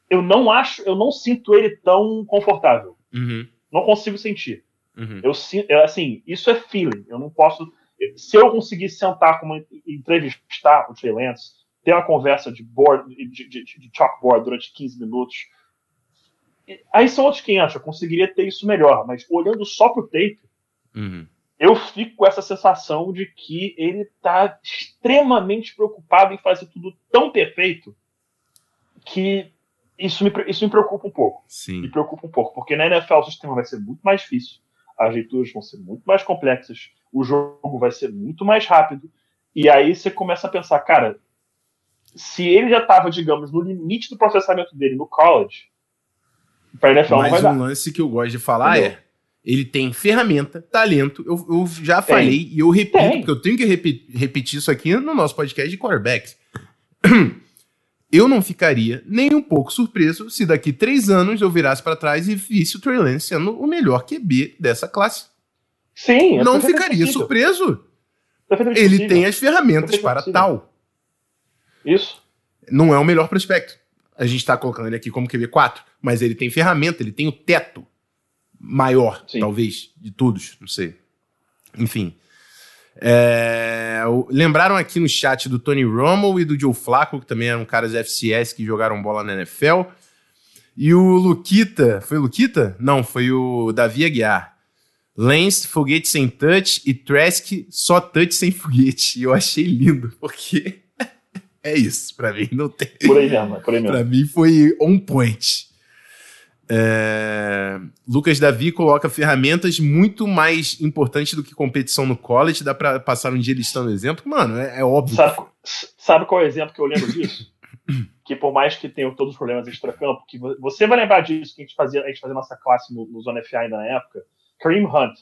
eu não acho, eu não sinto ele tão confortável. Uhum, Não consigo sentir. uhum. Eu sinto, é, assim, isso é feeling. Eu não posso. Se eu conseguir sentar como entrevistar o Trey Lance, ter uma conversa de board, de, de, de chalkboard durante 15 minutos, aí são outros 500. Eu conseguiria ter isso melhor, mas olhando só pro tape, uhum. eu fico com essa sensação de que ele está extremamente preocupado em fazer tudo tão perfeito que isso me, isso me preocupa um pouco. Me Sim. preocupa um pouco, porque na NFL o sistema vai ser muito mais difícil, as leituras vão ser muito mais complexas, o jogo vai ser muito mais rápido, e aí você começa a pensar, cara, se ele já estava, digamos, no limite do processamento dele no college, para NFL não vai Mas dar. um lance que eu gosto de falar Entendeu? é. Ele tem ferramenta, talento. Eu, eu já falei e eu repito, Tem. porque eu tenho que repi- repetir isso aqui no nosso podcast de quarterbacks. Eu não ficaria nem um pouco surpreso se daqui três anos eu virasse pra trás e visse o Trey Lance sendo o melhor QB dessa classe. Sim, é não ficaria possível. surpreso. Ele possível. tem as ferramentas para possível. tal. Isso. Não é o melhor prospecto. A gente tá colocando ele aqui como QB4, mas ele tem ferramenta, ele tem o teto maior, Sim. talvez, de todos, não sei. Enfim. É, lembraram aqui no chat do Tony Romo e do Joe Flacco, que também eram caras FCS que jogaram bola na NFL. E o Luquita, foi o Luquita? Não, foi o Davi Aguiar. Lance, foguete sem touch e Trask, só touch sem foguete. E eu achei lindo, porque É isso, pra mim não tem. Por aí mesmo, é por aí mesmo. pra mim foi on point. É... Lucas Davi coloca ferramentas muito mais importantes do que competição no college. Dá pra passar um dia listando exemplo? Mano, é, é óbvio. Sabe, sabe, qual é o exemplo que eu lembro disso? que por mais que tenha todos os problemas extra-campo, que você vai lembrar disso, que a gente fazia, a gente fazia nossa classe no, no Zona FA ainda na época, Kareem Hunt,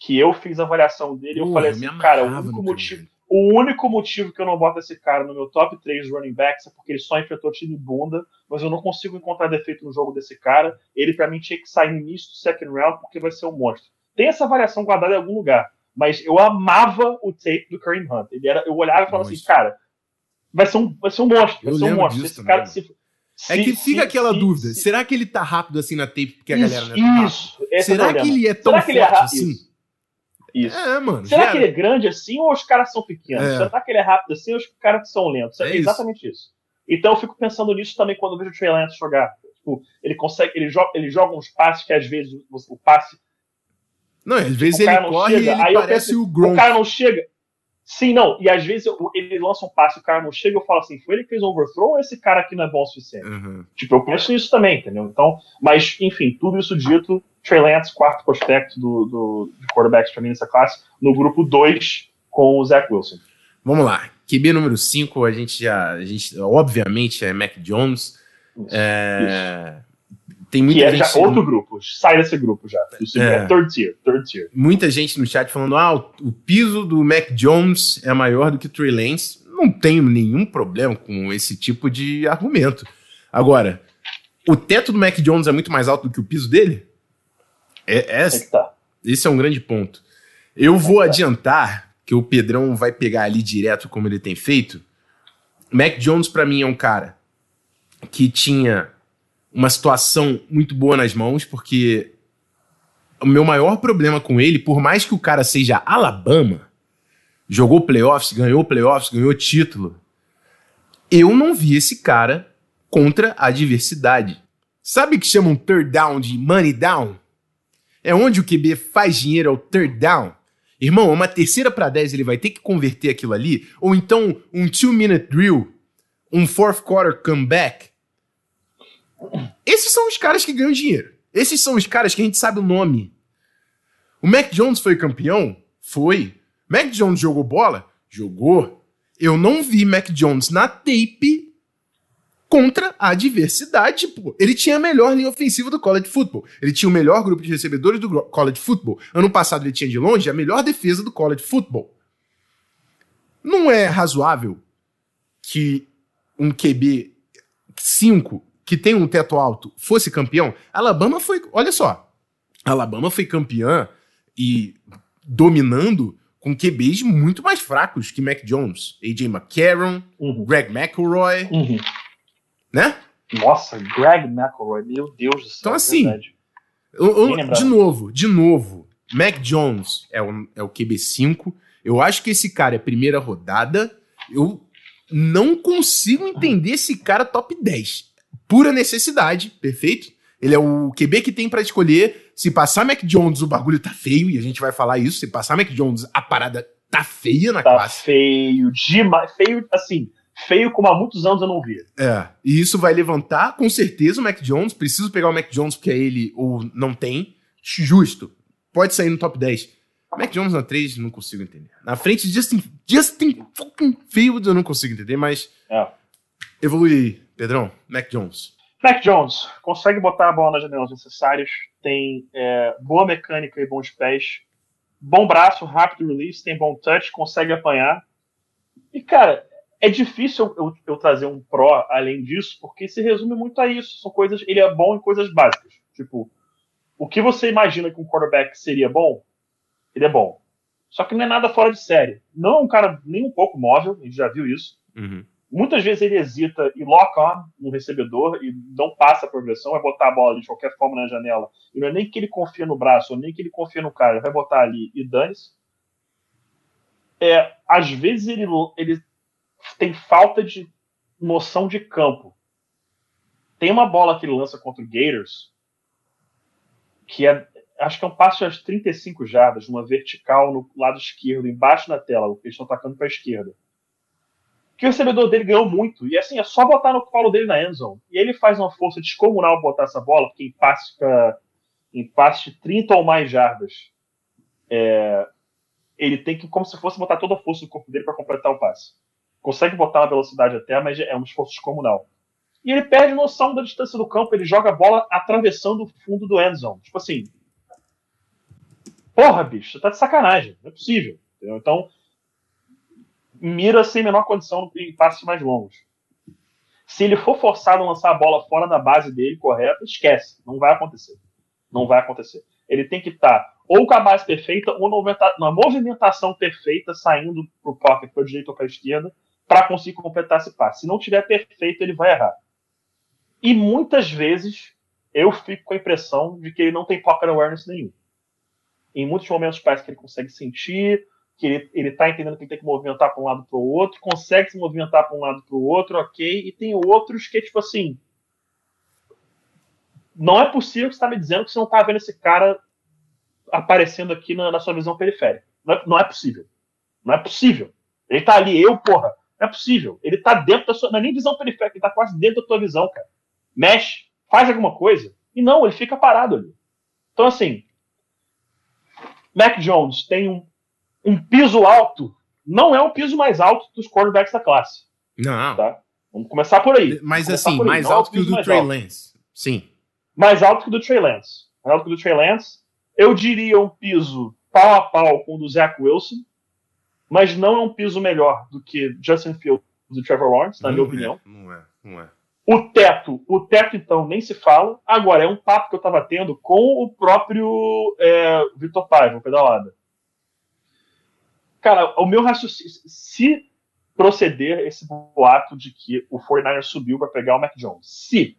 que eu fiz a avaliação dele e eu falei assim, cara, o único motivo o único motivo que eu não boto esse cara no meu top 3 running backs é porque ele só enfrentou time bunda, mas eu não consigo encontrar defeito no jogo desse cara. Ele, para mim, tinha que sair no início do second round porque vai ser um monstro. Tem essa variação guardada em algum lugar, mas eu amava o tape do Kareem Hunt. Ele era, eu olhava e falava assim, cara, vai ser um, vai ser um monstro, vai eu ser um monstro. Esse cara, se, é que fica se, aquela dúvida: se, será que ele tá rápido assim na tape porque a isso, galera não é Isso, Será é que ele é tão será forte é assim? Isso. Isso. É, mano. Será que ele é grande assim ou os caras são pequenos? É. Será que ele é rápido assim ou os caras são lentos? É, é exatamente isso. Então eu fico pensando nisso também quando eu vejo o Trey Lance jogar. Tipo, ele consegue, ele joga, ele joga uns passes que às vezes o, o passe. Não, às vezes ele corre chega. e ele Aí parece penso, o Gronk. O cara não chega. Sim, não. E às vezes eu, ele lança um passe, o cara não chega, eu falo assim, foi ele que fez o overthrow ou esse cara aqui não é bom o suficiente? Uhum. Tipo, eu penso isso também, entendeu? Então, mas, enfim, tudo isso dito, Trey Lance, quarto prospecto do, do, de quarterbacks para mim nessa classe, no grupo 2 com o Zach Wilson. Vamos lá. QB número 5, a gente já. A gente, obviamente, é Mac Jones. Isso, é, isso. Tem muita que é gente, já outro grupo. Sai desse grupo já. É, é third tier, third tier. Muita gente no chat falando: ah, o, piso do Mac Jones é maior do que o Trey Lance. Não tenho nenhum problema com esse tipo de argumento. Agora, o teto do Mac Jones é muito mais alto do que o piso dele? É, é, tá. Esse é um grande ponto. Eu vou adiantar que o Pedrão vai pegar ali direto como ele tem feito. Mac Jones, para mim, é um cara que tinha uma situação muito boa nas mãos, porque o meu maior problema com ele, por mais que o cara seja Alabama, jogou playoffs, ganhou playoffs, ganhou título, eu não vi esse cara contra a adversidade. Sabe que chamam third down de money down? É onde o QB faz dinheiro, é o third down. Irmão, uma terceira para 10 ele vai ter que converter aquilo ali, ou então um two-minute drill, um fourth quarter comeback. Esses são os caras que ganham dinheiro. Esses são os caras que a gente sabe o nome. O Mac Jones foi campeão? Foi. Mac Jones jogou bola? Jogou. Eu não vi Mac Jones na tape contra a adversidade, pô. Ele tinha a melhor linha ofensiva do college football. Ele tinha o melhor grupo de recebedores do college football. Ano passado ele tinha de longe a melhor defesa do college football. Não é razoável que um QB 5 que tem um teto alto fosse campeão? Alabama foi, olha só. Alabama foi campeã e dominando com QBs muito mais fracos que Mac Jones, AJ McCarron, uhum. Greg McElroy. Uhum né? Nossa, Greg McElroy, meu Deus do céu. Então, assim, eu, eu, de novo, de novo, Mac Jones é o, é o QB5. Eu acho que esse cara é primeira rodada. Eu não consigo entender esse cara top 10. Pura necessidade, perfeito? Ele é o QB que tem para escolher. Se passar Mac Jones, o bagulho tá feio, e a gente vai falar isso. Se passar Mac Jones, a parada tá feia na tá classe. Tá feio, demais. Feio, assim, feio como há muitos anos eu não via. É, e isso vai levantar com certeza o Mac Jones. Preciso pegar o Mac Jones porque é ele ou não tem. Justo. Pode sair no top 10. Mac Jones na 3, não consigo entender. Na frente, Justin, Justin fucking Fields, eu não consigo entender, mas. É. Evolui, Pedrão. Mac Jones. Mac Jones consegue botar a bola nas janelas necessárias, tem é, boa mecânica e bons pés, bom braço, rápido release, tem bom touch, consegue apanhar. E, cara, é difícil eu, eu, trazer um pró além disso, porque se resume muito a isso. São coisas. Ele é bom em coisas básicas. Tipo, o que você imagina que um quarterback seria bom, ele é bom. Só que não é nada fora de série. Não é um cara nem um pouco móvel, a gente já viu isso. Uhum. Muitas vezes ele hesita e lock on no recebedor e não passa a progressão, vai botar a bola de qualquer forma na janela. E não é nem que ele confia no braço, nem que ele confia no cara, vai botar ali e dane-se. É, às vezes ele, ele tem falta de noção de campo. Tem uma bola que ele lança contra o Gators, que é, acho que é um passe às 35 jardas, uma vertical no lado esquerdo, embaixo da tela, eles estão atacando para a esquerda. Que o recebedor dele ganhou muito. E assim, é só botar no colo dele na endzone. E ele faz uma força descomunal botar essa bola, porque em passe, pra, em passe de 30 ou mais jardas, é, ele tem que, como se fosse botar toda a força do corpo dele para completar o passe. Consegue botar na velocidade até, mas é um esforço descomunal. E ele perde noção da distância do campo, ele joga a bola atravessando o fundo do endzone. Tipo assim. Porra, bicho, tá de sacanagem. Não é possível. Entendeu? Então, mira sem menor condição em passes mais longos. Se ele for forçado a lançar a bola fora da base dele correta, esquece. Não vai acontecer. Não vai acontecer. Ele tem que estar tá ou com a base perfeita, ou na movimentação perfeita, saindo para o pocket para a direita ou para esquerda, para conseguir completar esse passe. Se não tiver perfeito, ele vai errar. E muitas vezes eu fico com a impressão de que ele não tem pocket awareness nenhum. Em muitos momentos parece que ele consegue sentir, que ele, ele tá entendendo que ele tem que movimentar para um lado para o outro, consegue se movimentar para um lado para o outro, ok, e tem outros que, tipo assim, não é possível que você está me dizendo que você não está vendo esse cara aparecendo aqui na, na sua visão periférica. Não é, não é, possível. Não é possível. Ele está ali, eu, porra. Não é possível. Ele está dentro da sua. Não é nem visão periférica, ele está quase dentro da tua visão, cara. Mexe, faz alguma coisa. E não, ele fica parado ali. Então, assim, Mac Jones tem um, um piso alto, não é o piso mais alto dos quarterbacks da classe. Não. Tá? Vamos começar por aí. Mas assim, mais alto que o do Trey Lance. Sim. Mais alto que o do Trey Lance. Mais alto que o do Trey Lance. Eu diria um piso pau a pau com o do Zach Wilson, mas não é um piso melhor do que Justin Fields e Trevor Lawrence, na não minha é, opinião. Não é, não é. O teto, o teto, então, nem se fala. Agora, é um papo que eu estava tendo com o próprio é, Vitor Paiva, pedalada. Cara, o meu raciocínio. Se proceder esse boato de que o 49 subiu para pegar o Mac Jones, se.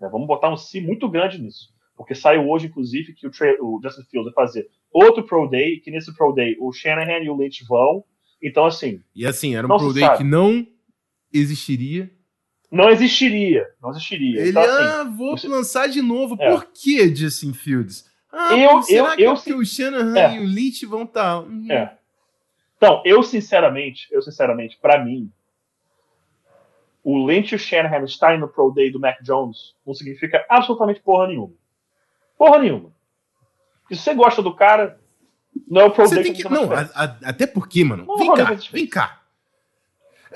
Né, vamos botar um se muito grande nisso. Porque saiu hoje, inclusive, que o, o Justin Fields vai fazer outro Pro Day, que nesse Pro Day o Shanahan e o Lynch vão. Então, assim. E assim, era um Pro Day sabe. que não existiria. Não existiria. Não existiria. Ele, então, assim, ah, vou você... lançar de novo. É. Por que Justin Fields? Ah, eu, será eu, que, é eu, porque o Shanahan é. e o Lynch vão estar. Tá... Hum. É. Então, eu sinceramente, eu sinceramente, para mim, o Lynch e o Shanahan estarem no Pro Day do Mac Jones não significa absolutamente porra nenhuma. Porra nenhuma. E se você gosta do cara, não é o Pro você Day tem que, Não, a, a, até porque, mano. Não, vem cá, vem cá.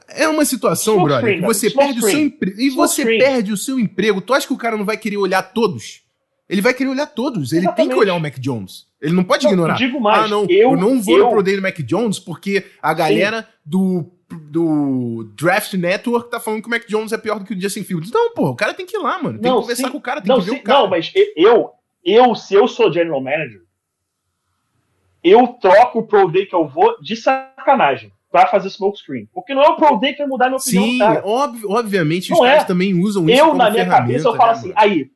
É uma situação, Small brother, que você perde screen. o seu emprego. E Small você screen. perde o seu emprego. Tu acha que o cara não vai querer olhar todos? Ele vai querer olhar todos. Ele Exatamente. tem que olhar o Mac Jones. Ele não pode não, ignorar. digo mais, ah, não, eu, eu não vou eu... no Pro do Mac Jones porque a galera do, do Draft Network tá falando que o Mac Jones é pior do que o Justin Fields. Não, pô, o cara tem que ir lá, mano. Tem não, que conversar sim. com o cara, tem não, que ver sim, o cara. Não, mas eu, eu, se eu sou general manager, eu troco o Pro Day que eu vou de sacanagem para fazer smoke screen. Porque não é o Pro Day que vai mudar minha opinião, Sim, cara. Óbvio, obviamente não os é. caras também usam isso Eu, na minha cabeça, eu falo né, assim, mano? aí,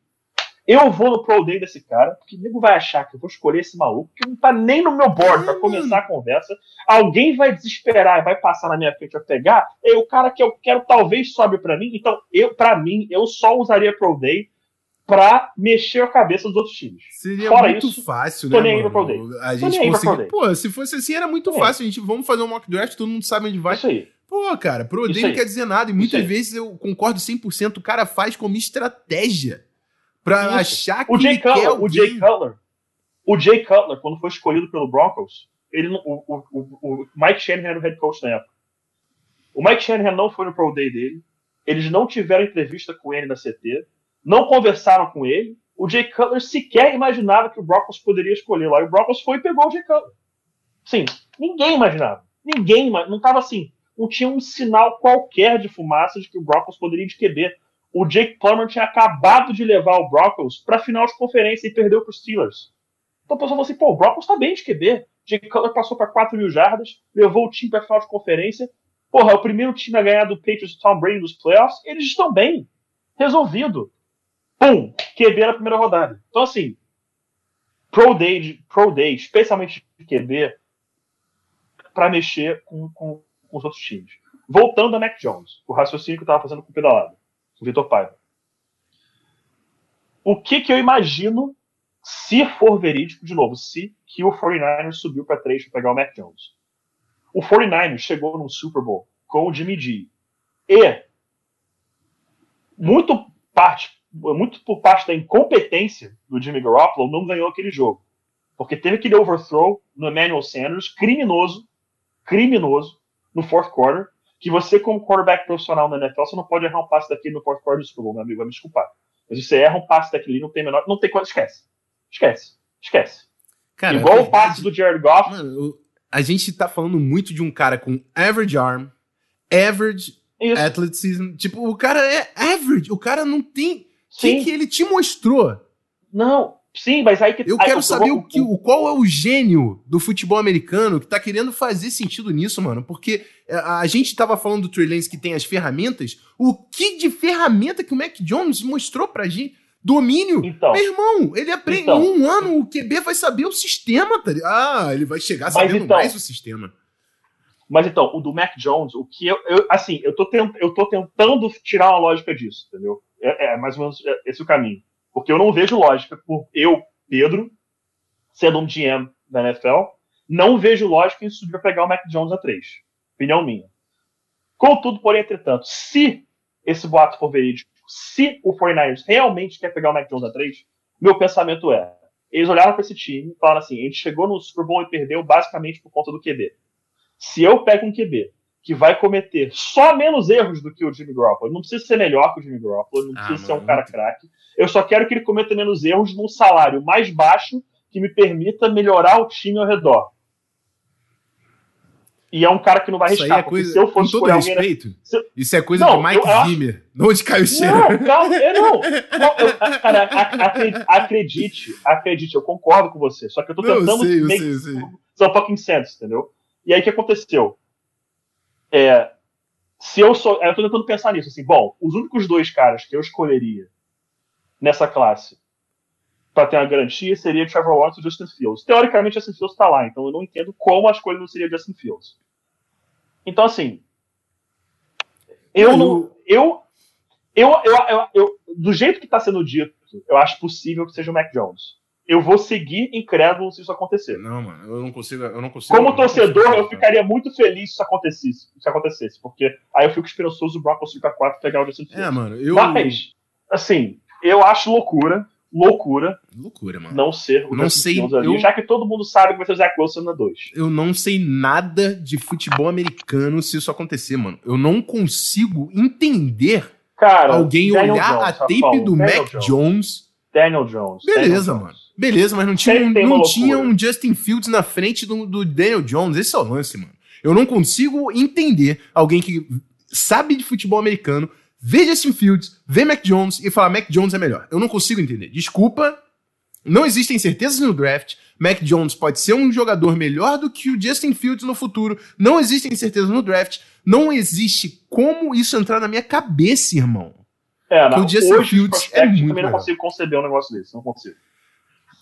eu vou no Pro Day desse cara, porque o nego vai achar que eu vou escolher esse maluco, que não tá nem no meu board para começar a conversa. Alguém vai desesperar, vai passar na minha frente a pegar, e o cara que eu quero talvez sobe para mim. Então, eu para mim, eu só usaria Pro Day para mexer a cabeça dos outros times. Seria Fora muito isso, fácil, tô né, nem aí mano? pro Day. A gente conseguir... Pô, se fosse assim, era muito É. fácil. A gente, vamos fazer um mock draft, todo mundo sabe onde vai. Isso aí. Pô, cara, Pro Day não quer dizer nada. E muitas vezes eu concordo 100%. O cara faz como estratégia pra Isso. achar que O Jay Cutler, o. Jay Cutler, o Jay Cutler, quando foi escolhido pelo Broncos, ele, o, o, o, Mike Shanahan era o head coach na época. O Mike Shanahan não foi no Pro Day dele, eles não tiveram entrevista com ele na CT, não conversaram com ele. O Jay Cutler sequer imaginava que o Broncos poderia escolher lá. E o Broncos foi e pegou o Jay Cutler. Sim, ninguém imaginava. Ninguém, não tava assim, não tinha um sinal qualquer de fumaça de que o Broncos poderia de QB. O Jake Plummer tinha acabado de levar o Broncos para final de conferência e perdeu para os Steelers. Então o pessoal falou assim: pô, o Broncos tá bem de QB. Jake Cutler passou para 4 mil jardas, levou o time para final de conferência. Porra, é o primeiro time a ganhar do Patriots Tom Brady nos playoffs. Eles estão bem. Resolvido. Pum! QB na primeira rodada. Então, assim, Pro Day, Pro Day especialmente de QB, para mexer com, com, com os outros times. Voltando a Mac Jones, o raciocínio que eu estava fazendo com o pedalado, Vitor Paiva. O que, que eu imagino, se for verídico, de novo, se que o 49ers subiu para 3 para pegar o Mac Jones? O 49ers chegou num Super Bowl com o Jimmy G. E muito parte, muito por parte da incompetência do Jimmy Garoppolo, não ganhou aquele jogo. Porque teve aquele overthrow no Emmanuel Sanders, criminoso, criminoso, no fourth quarter, que você, como quarterback profissional na NFL, você não pode errar um passe daquele no fourth quarter do Super Bowl, meu amigo, vai me desculpar. Mas você erra um passe daquele, não tem menor, não tem quanto, esquece. Esquece. Esquece. Cara, Igual o passe do Jared Goff. Mano, a gente tá falando muito de um cara com average arm, average Isso. athleticism. Tipo, o cara é average. O cara não tem. O que, que ele te mostrou? Não, Sim, mas aí que Eu quero saber o que, o, qual é o gênio do futebol americano que tá querendo fazer sentido nisso, mano. Porque é, a, gente tava falando do Trey Lance que tem as ferramentas. O que de ferramenta que o Mac Jones mostrou pra gente? Domínio. Então, Meu irmão, ele aprende. Então, em um ano, o QB vai saber o sistema, tá Ah, ele vai chegar sabendo então, mais o sistema. Mas então, o do Mac Jones, o que eu. eu assim, eu tô, tent, eu tô tentando tirar uma lógica disso, entendeu? É, é mais ou menos esse o caminho. Porque eu não vejo lógica por eu, Pedro, sendo um GM da NFL, não vejo lógica em subir pegar o Mac Jones a 3. Opinião minha. Contudo, porém, entretanto, se esse boato for verídico, se o 49ers realmente quer pegar o Mac Jones a 3, meu pensamento é: eles olharam para esse time e falaram assim, a gente chegou no Super Bowl e perdeu basicamente por conta do QB. Se eu pego um QB que vai cometer só menos erros do que o Jimmy Garoppolo. não precisa ser melhor que o Jimmy Garoppolo, não precisa ah, ser um cara craque. Eu só quero que ele cometa menos erros num salário mais baixo que me permita melhorar o time ao redor. E é um cara que não vai arriscar. É coisa, se eu fosse com todo respeito, eu... isso é coisa não, de Mike eu, Zimmer, não de Caio Cheiro. Não, calma, eu não. não eu, cara, acredite, acredite, eu concordo com você. Só que eu tô tentando. Não, eu sei, eu sei, eu sei. São fucking sense, entendeu? E aí o que aconteceu? É, se eu sou. Eu tô tentando pensar nisso, assim, bom, os únicos dois caras que eu escolheria nessa classe para ter uma garantia seria Trevor Lawrence e Justin Fields. Teoricamente, Justin Fields está lá, então eu não entendo como a escolha não seria Justin Fields. Então, assim, eu não. Eu, eu, eu, eu, eu do jeito que está sendo dito, eu acho possível que seja o Mac Jones eu vou seguir incrédulo se isso acontecer. Não, mano, eu não consigo, eu não consigo. Como torcedor, consigo, eu ficaria muito feliz se isso acontecesse, se acontecesse, porque aí eu fico esperançoso o Broncos ficar 4 pegar o Justin Fields. É, mano, eu Mas assim, eu acho loucura, loucura. Loucura, mano. Não ser o não sei, ali, eu... já que todo mundo sabe que vai ser o Zach Wilson na 2. Eu não sei nada de futebol americano se isso acontecer, mano. Eu não consigo entender Cara, alguém Daniel olhar Jones, a tape do Daniel Mac Jones. Jones. Daniel Jones. Beleza, Daniel mano. Beleza, mas não tinha, um, não tinha um Justin Fields na frente do, do Daniel Jones. Esse é o lance, mano. Eu não consigo entender alguém que sabe de futebol americano, vê Justin Fields, vê Mac Jones e falar Mac Jones é melhor. Eu não consigo entender. Desculpa, não existem certezas no draft. Mac Jones pode ser um jogador melhor do que o Justin Fields no futuro. Não existem certezas no draft. Não existe como isso entrar na minha cabeça, irmão. É, não, o Justin Fields é muito também não consigo conceber um negócio desse. Não consigo.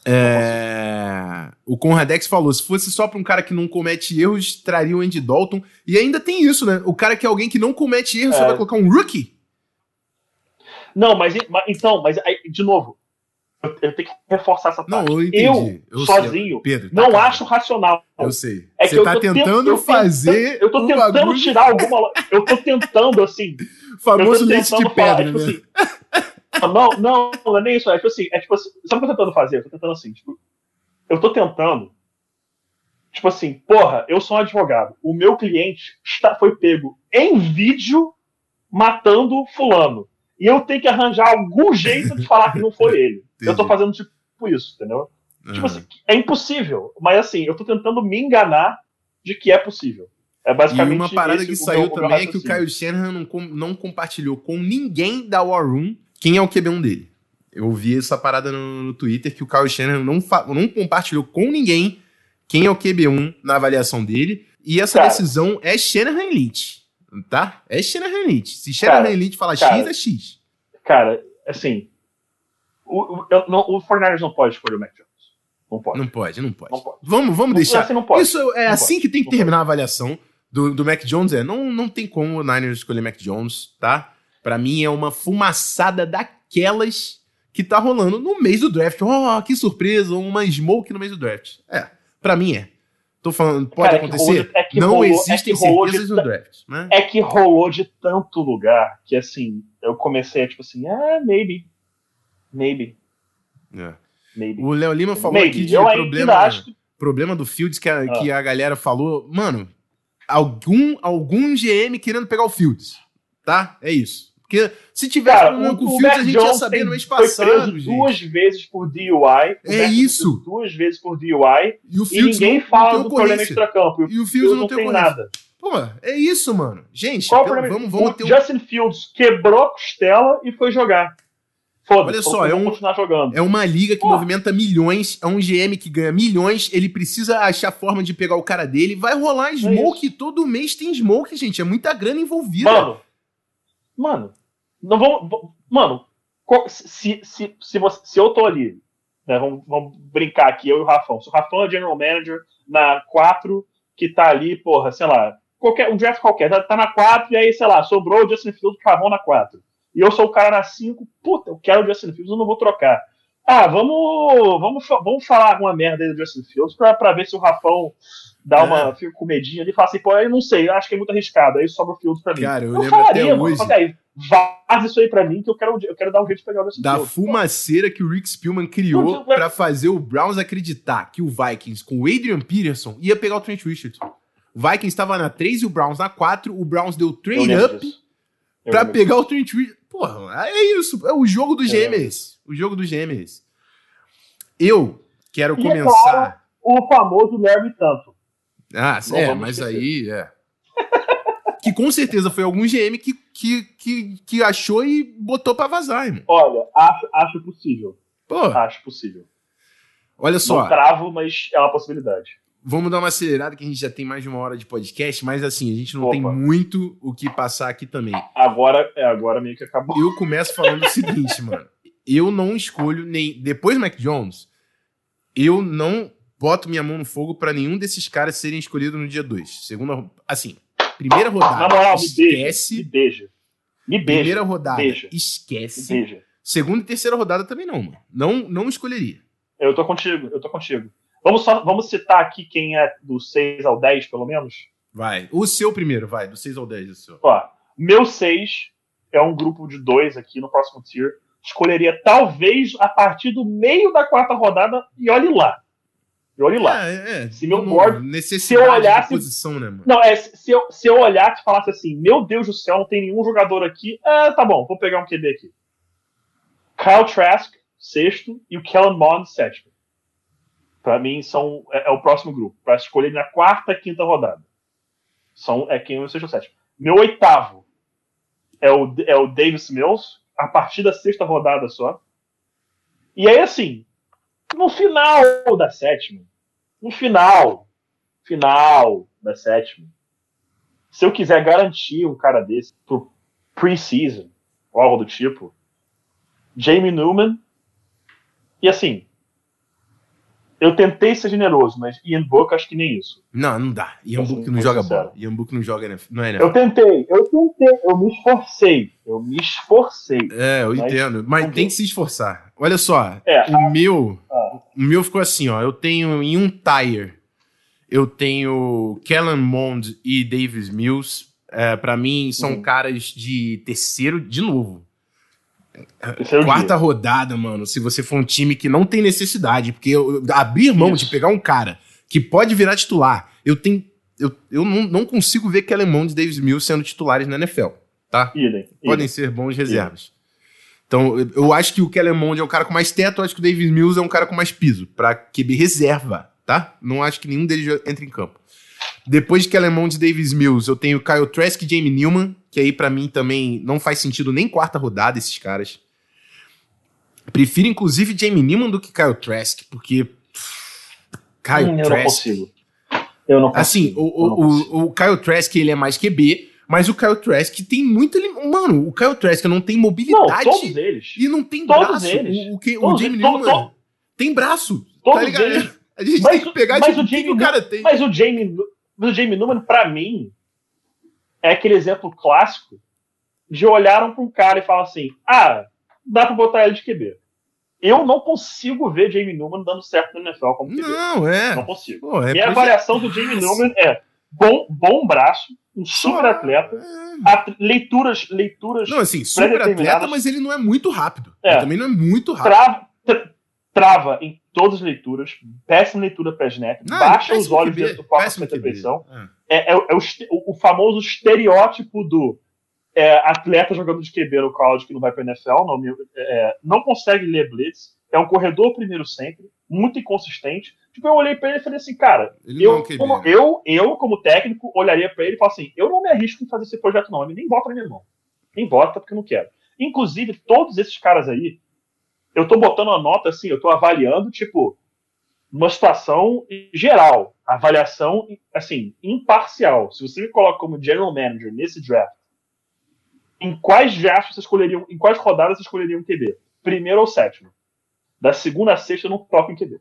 É... O Conradex falou: se fosse só pra um cara que não comete erros, traria o Andy Dalton. E ainda tem isso, né? O cara que é alguém que não comete erros, é. você vai colocar um rookie? Não, mas, mas então, mas de novo, eu, eu, tenho que reforçar essa parte. Não, eu. Eu, eu sozinho, Pedro, tá não cara. acho racional. Eu sei. É você tá tentando fazer. Eu tô tentando bagulho... tirar alguma. Eu tô tentando, assim. Famoso leite de pedra, falar, tipo né? Tipo assim, não, não, não é nem isso. É tipo assim, é tipo assim, sabe o que eu tô tentando fazer? Eu tô tentando assim, tipo, eu tô tentando, tipo assim, porra, eu sou um advogado. O meu cliente está, foi pego em vídeo matando fulano. E eu tenho que arranjar algum jeito de falar que não foi ele. Entendi. Eu tô fazendo tipo isso, entendeu? Uhum. Tipo assim, é impossível. Mas assim, eu tô tentando me enganar de que é possível. É basicamente e uma parada que saiu meu, também é que o Kyle Shanahan não, não compartilhou com ninguém da War Room quem é o QB1 dele. Eu vi essa parada no, no Twitter que o Kyle Shanahan não, não compartilhou com ninguém quem é o QB1 na avaliação dele. E essa cara, decisão é Shanahan Elite, tá? É Shanahan Elite. Se Shanahan Elite falar cara, X, é X. Cara, assim, o, o, não, o 49 não pode escolher o Mac Jones. Não pode. Não pode, não pode. Não pode. Vamos, vamos deixar. Assim Isso é não assim pode. que tem que terminar a avaliação do, do Mac Jones. É, não, não tem como o Niners escolher Mac Jones, tá? Para mim é uma fumaçada daquelas que tá rolando no mês do draft. Oh, que surpresa, uma smoke no mês do draft. É, para mim é. Tô falando, pode Cara, é acontecer? é não rolou- é existem rolou certezas de no draft, né? É que rolou de tanto lugar que, assim, eu comecei a, tipo assim, ah, maybe. Maybe. É. Maybe. O Léo Lima falou maybe. aqui de eu problema, que. problema do Fields que a, Ah. que a galera falou. Mano, algum, algum GM querendo pegar o Fields, tá? É isso. Porque se tivesse Cara, problema o, com o o Fields, a gente ia saber no mês foi passado, preso gente. duas vezes por DUI. O É foi isso. preso Duas vezes por DUI. E o E ninguém não, fala não do problema extracampo. E o o Fields não, não tem tem nada. Pô, é isso, mano. Gente, Qual o pelo- problema? vamos, vamos o ter um... Justin Fields quebrou a costela e foi jogar. Foda-se, Olha só, é um- continuar jogando. É uma liga que Pô. movimenta milhões, é um GM que ganha milhões, ele precisa achar forma de pegar o cara dele, vai rolar smoke, todo mês tem smoke, gente, é muita grana envolvida. Mano, mano, não vamos. Mano, se, se, se, você, se eu tô ali, né, vamos, vamos brincar aqui, eu e o Rafão. Se o Rafão é general manager na 4, que tá ali, porra, sei lá, qualquer, um draft qualquer, tá, tá na 4 e aí, sei lá, sobrou o Justin Fields pro Rafão na 4. E eu sou o cara na 5, puta, eu quero o Justin Fields, eu não vou trocar. Ah, vamos, vamos, vamos falar alguma merda aí do Justin Fields pra, pra ver se o Rafão dá É. uma, fica com medinho ali e fala assim, pô, eu não sei, eu acho que é muito arriscado, aí sobra o Fields pra mim. Cara, eu Eu lembro falaria, até mano, hoje mas aí, vaza isso aí pra mim que eu quero, eu quero dar um jeito de pegar o Justin da Fields. fumaceira que o Rick Spielman criou pra fazer o Browns acreditar que o Vikings com o Adrian Peterson ia pegar o Trent Richardson. O Vikings estava na 3 e o Browns na 4, o Browns deu lembro up lembro pegar o Trent Richardson. Porra, é isso, é o jogo do Eu GM é lembro. esse. O jogo do GM é esse. Eu quero E é começar... claro, o famoso Larry Tanto. Ah, Não é, mas esquecer. aí é. que com certeza foi algum GM que, que, que, que achou e botou pra vazar, irmão. Olha, acho, acho possível. Pô, Acho possível. olha Não só, cravo, mas é uma possibilidade. vamos dar uma acelerada que a gente já tem mais de uma hora de podcast, mas assim, a gente não Opa. tem muito o que passar aqui também. Agora, é, agora meio que acabou. Eu começo falando o seguinte, mano. Eu não escolho nem. Depois do Mac Jones, eu não boto minha mão no fogo pra nenhum desses caras serem escolhidos no dia 2. Segunda. Assim, primeira rodada. Na moral, me beija. Me esquece. beija. Me beija. Primeira rodada, Beija. Me esquece. beija. Segunda e terceira rodada também não, mano. Não, não escolheria. Eu tô contigo, eu tô contigo. Vamos, só, vamos citar aqui quem é do 6 ao 10, pelo menos? Vai. O seu primeiro, vai. Do 6 ao 10, o seu. Ó, meu 6 é um grupo de dois aqui no próximo tier. Escolheria talvez a partir do meio da quarta rodada e olhe lá. E olhe lá. É, é. Se meu board- se eu olhasse- posição, né? Não, é, se eu, se eu olhasse e falasse assim, meu Deus do céu, não tem nenhum jogador aqui. Ah, tá bom, vou pegar um QB aqui. Kyle Trask, sexto, e o Kellen Mond, sétimo. Pra mim, são, é, é o próximo grupo. Pra escolher na quarta e quinta rodada. São, é quem é o sexto ou sétimo. Meu oitavo é o, é o Davis Mills, a partir da sexta rodada só. E aí, assim, no final da sétima, no final, final da sétima, se eu quiser garantir um cara desse pro pre-season, algo do tipo, Jamie Newman, e assim, eu tentei ser generoso, mas Ian Book acho que nem isso. Não, não dá. Ian Assim, Book não joga sincero. bola. Ian Book não joga, né? Não é, né? Eu tentei, eu tentei, eu me esforcei, eu me esforcei. É, eu Mas entendo. Mas tem que se esforçar. Olha só, É. o meu. Ah. O meu ficou assim, ó. Eu tenho em um tire, eu tenho Kellen Mond e Davis Mills. É, para mim, são Uhum. caras de terceiro, de novo. É Quarta dia. rodada, mano. Se você for um time que não tem necessidade, porque eu, eu abrir mão Isso. de pegar um cara que pode virar titular, eu tenho. Eu, eu não, não consigo ver Kellen Mond e Davis Mills sendo titulares na NFL, tá? Idem, podem idem. ser bons reservas. Então, eu- eu acho que o Kellen Mond é o cara com mais teto, eu acho que o Davis Mills é um cara com mais piso, pra QB reserva, tá? Não acho que nenhum deles já entra em campo. Depois de Kellen Mond e Davis Mills, eu tenho Kyle Trask e Jamie Newman, que aí pra mim também não faz sentido nem quarta rodada esses caras. Prefiro inclusive Jamie Newman do que Kyle Trask, porque pff, Kyle Hum, eu não Trask consigo. Eu não consigo. Assim, o, não o, consigo. o, o Kyle Trask, ele é mais QB, mas o Kyle Trask tem muito... Mano, o Kyle Trask não tem Não, mobilidade todos eles. e não tem Todos braço. eles. O, o, que- o Todos Jamie eles. To- Newman to- tem braço, tá Todos ligado? eles. A gente Mas tem que o- pegar mas tipo, o o Jamie o cara tem. Mas o Jamie, mas o Jamie Newman, pra mim, é aquele exemplo clássico de olharam pra um cara e falam assim: ah, dá pra botar ele de QB. eu não consigo ver Jamie Newman dando certo no NFL como QB. Não, é. Não consigo. Pô, é Minha avaliação do Jamie Newman é bom, bom braço, um super atleta, É. leituras, leituras Não, assim, super atleta, mas ele não é muito rápido. É. Ele também não é muito rápido. trava, tra- trava em todas as leituras, péssima leitura pré-snap, Não, baixa péssimo os olhos QB, dentro do de pressão. É. É, é o- é o, o- famoso estereótipo do é, atleta jogando de QB no college que não vai para NFL, não, é, não consegue ler blitz, é um corredor primeiro sempre, muito inconsistente. Tipo, eu olhei para ele e falei assim, cara, Ele é eu, como, né? eu, eu, como técnico, olharia para ele e falaria assim: eu não me arrisco em fazer esse projeto, não. Ele nem bota na minha mão. Nem bota porque eu não quero. Inclusive, todos esses caras aí, eu tô botando uma nota assim, eu tô avaliando, tipo, uma situação geral. Avaliação, assim, imparcial. Se você me coloca como general manager nesse draft, em quais drafts você escolheria, em quais rodadas você escolheria um QB? Primeiro ou sétimo? Da segunda a sexta eu não toco em QB.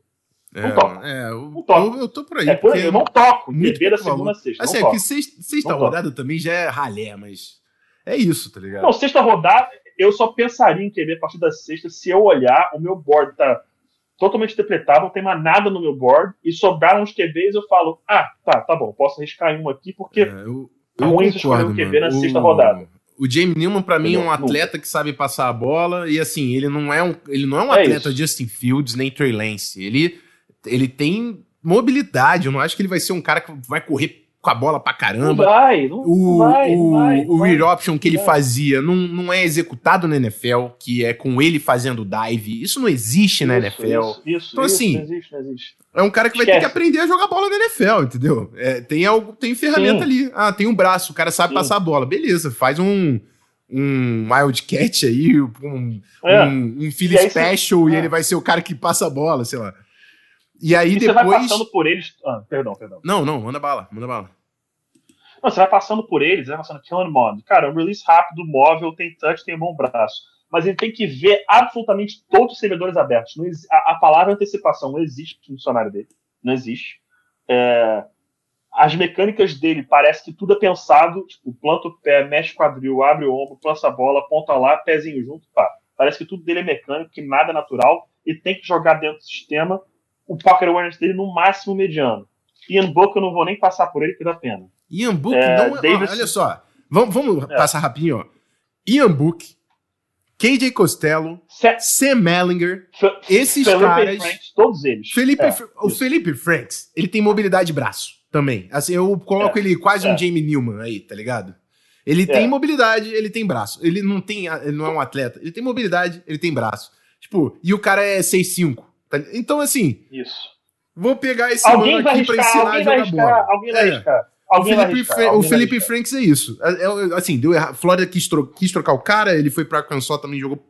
É, não toca. é, eu, Não toca. eu, eu tô por aí. É por eu não toco em QB da segunda a sexta. Assim, não é toco. que sexta, sexta rodada também já é ralé, mas é isso, tá ligado? Não, sexta rodada, eu só pensaria em QB a partir da sexta se eu olhar, o meu board tá totalmente depletável, não tem mais nada no meu board, e sobraram uns QBs, eu falo, ah, tá, tá bom, posso arriscar um aqui, porque É, eu, é eu ruim concordo, um QB na sexta O- rodada. O Jamie Newman, pra mim, é um Entendeu? atleta que sabe passar a bola. E assim, ele não é um, ele não é um É atleta isso. Justin Fields nem Trey Lance. Ele, ele tem mobilidade. Eu não acho que ele vai ser um cara que vai correr com a bola pra não caramba. vai, não, O, vai, não o, vai. o vai. option que ele fazia não, não é executado na NFL, que é com ele fazendo dive. Isso não existe na Isso, NFL. Isso, isso, Então, isso, assim, não existe, não existe. É um cara que vai ter que Esquece. aprender a jogar bola na NFL, entendeu? É, tem algo, tem ferramenta Sim. ali. Ah, tem um braço, o cara sabe Sim. passar a bola. Beleza, faz um um Wildcat aí, um, É. um, um Philly E Special você- e é. ele vai ser o cara que passa a bola, sei lá. E aí E você vai depois. passando por eles. Ah, perdão, perdão. Não, não, manda bala, manda bala. Não, você vai passando por eles, vai passando Killing Mond. Cara, um release rápido, móvel, tem touch, tem um bom braço. Mas ele tem que ver absolutamente todos os servidores abertos. A, a palavra antecipação não existe no dicionário dele. Não existe. É, as mecânicas dele parece que tudo é pensado, tipo, planta o pé, mexe o quadril, abre o ombro, lança a bola, ponta lá, pezinho junto, pá. Parece que tudo dele é mecânico, que nada é natural, e tem que jogar dentro do sistema. O pocket awareness dele no máximo mediano. Ian Book eu não vou nem passar por ele, que dá pena. Ian Book É, não é. Davis- olha só. Vamos, vamos É. passar rapidinho, ó. Ian Book, KJ Costello, Sam Mellinger, Fe- esses Felipe caras. Franks, todos eles. Felipe, É, o isso. Felipe Franks, ele tem mobilidade de braço também. Assim, eu coloco É, ele quase um é. Jamie Newman aí, tá ligado? Ele tem mobilidade, ele tem braço. Ele não tem, ele não é um atleta. Ele tem mobilidade, ele tem braço. Tipo, e o cara é 6'5". tá então, assim, Isso. vou pegar esse Alguém mano vai aqui pra arriscar, ensinar a jogar bola. alguém vai É. arriscar. O Alguém vai Felipe, arriscar, o Felipe. Franks é isso. É- é- assim, deu errado. Florida quis, tro- quis trocar o cara, ele foi pra Arkansas também jogou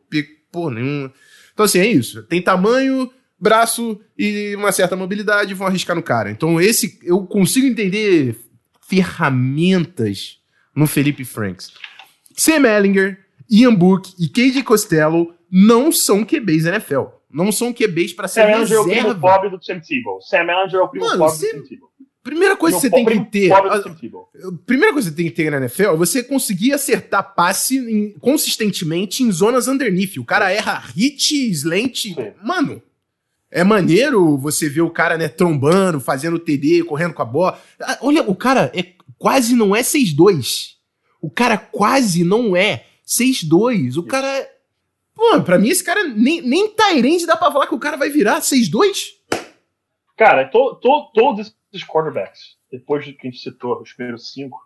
porra nenhuma. Então, assim, é isso. Tem tamanho, braço e uma certa mobilidade, vão arriscar no cara. Então, esse eu consigo entender ferramentas no Felipe Franks. Sam Ellinger, Ian Book e KJ Costello não são QBs NFL. Não são QBs pra ser Sam Ellinger é o primo reserva. pobre do Tim Tebow. Sam Ellinger é o primo Mano, pobre você- do Tim Tebow. Primeira coisa que você Primo tem que ter. pobre a- primeira coisa que você tem que ter na NFL é você conseguir acertar passe em- consistentemente em zonas underneath. O cara erra hit, slant. Sim. Mano, é maneiro você ver o cara, né, trombando, fazendo TD, correndo com a bola. Ah, Olha, o cara é, quase não é 6'2". O cara quase não é 6'2". O cara é... Pô, pra mim esse cara nem, nem Tyrande dá pra falar que o cara vai virar 6'2". Cara, to, to, todos esses quarterbacks, depois do que a gente citou, os primeiros cinco,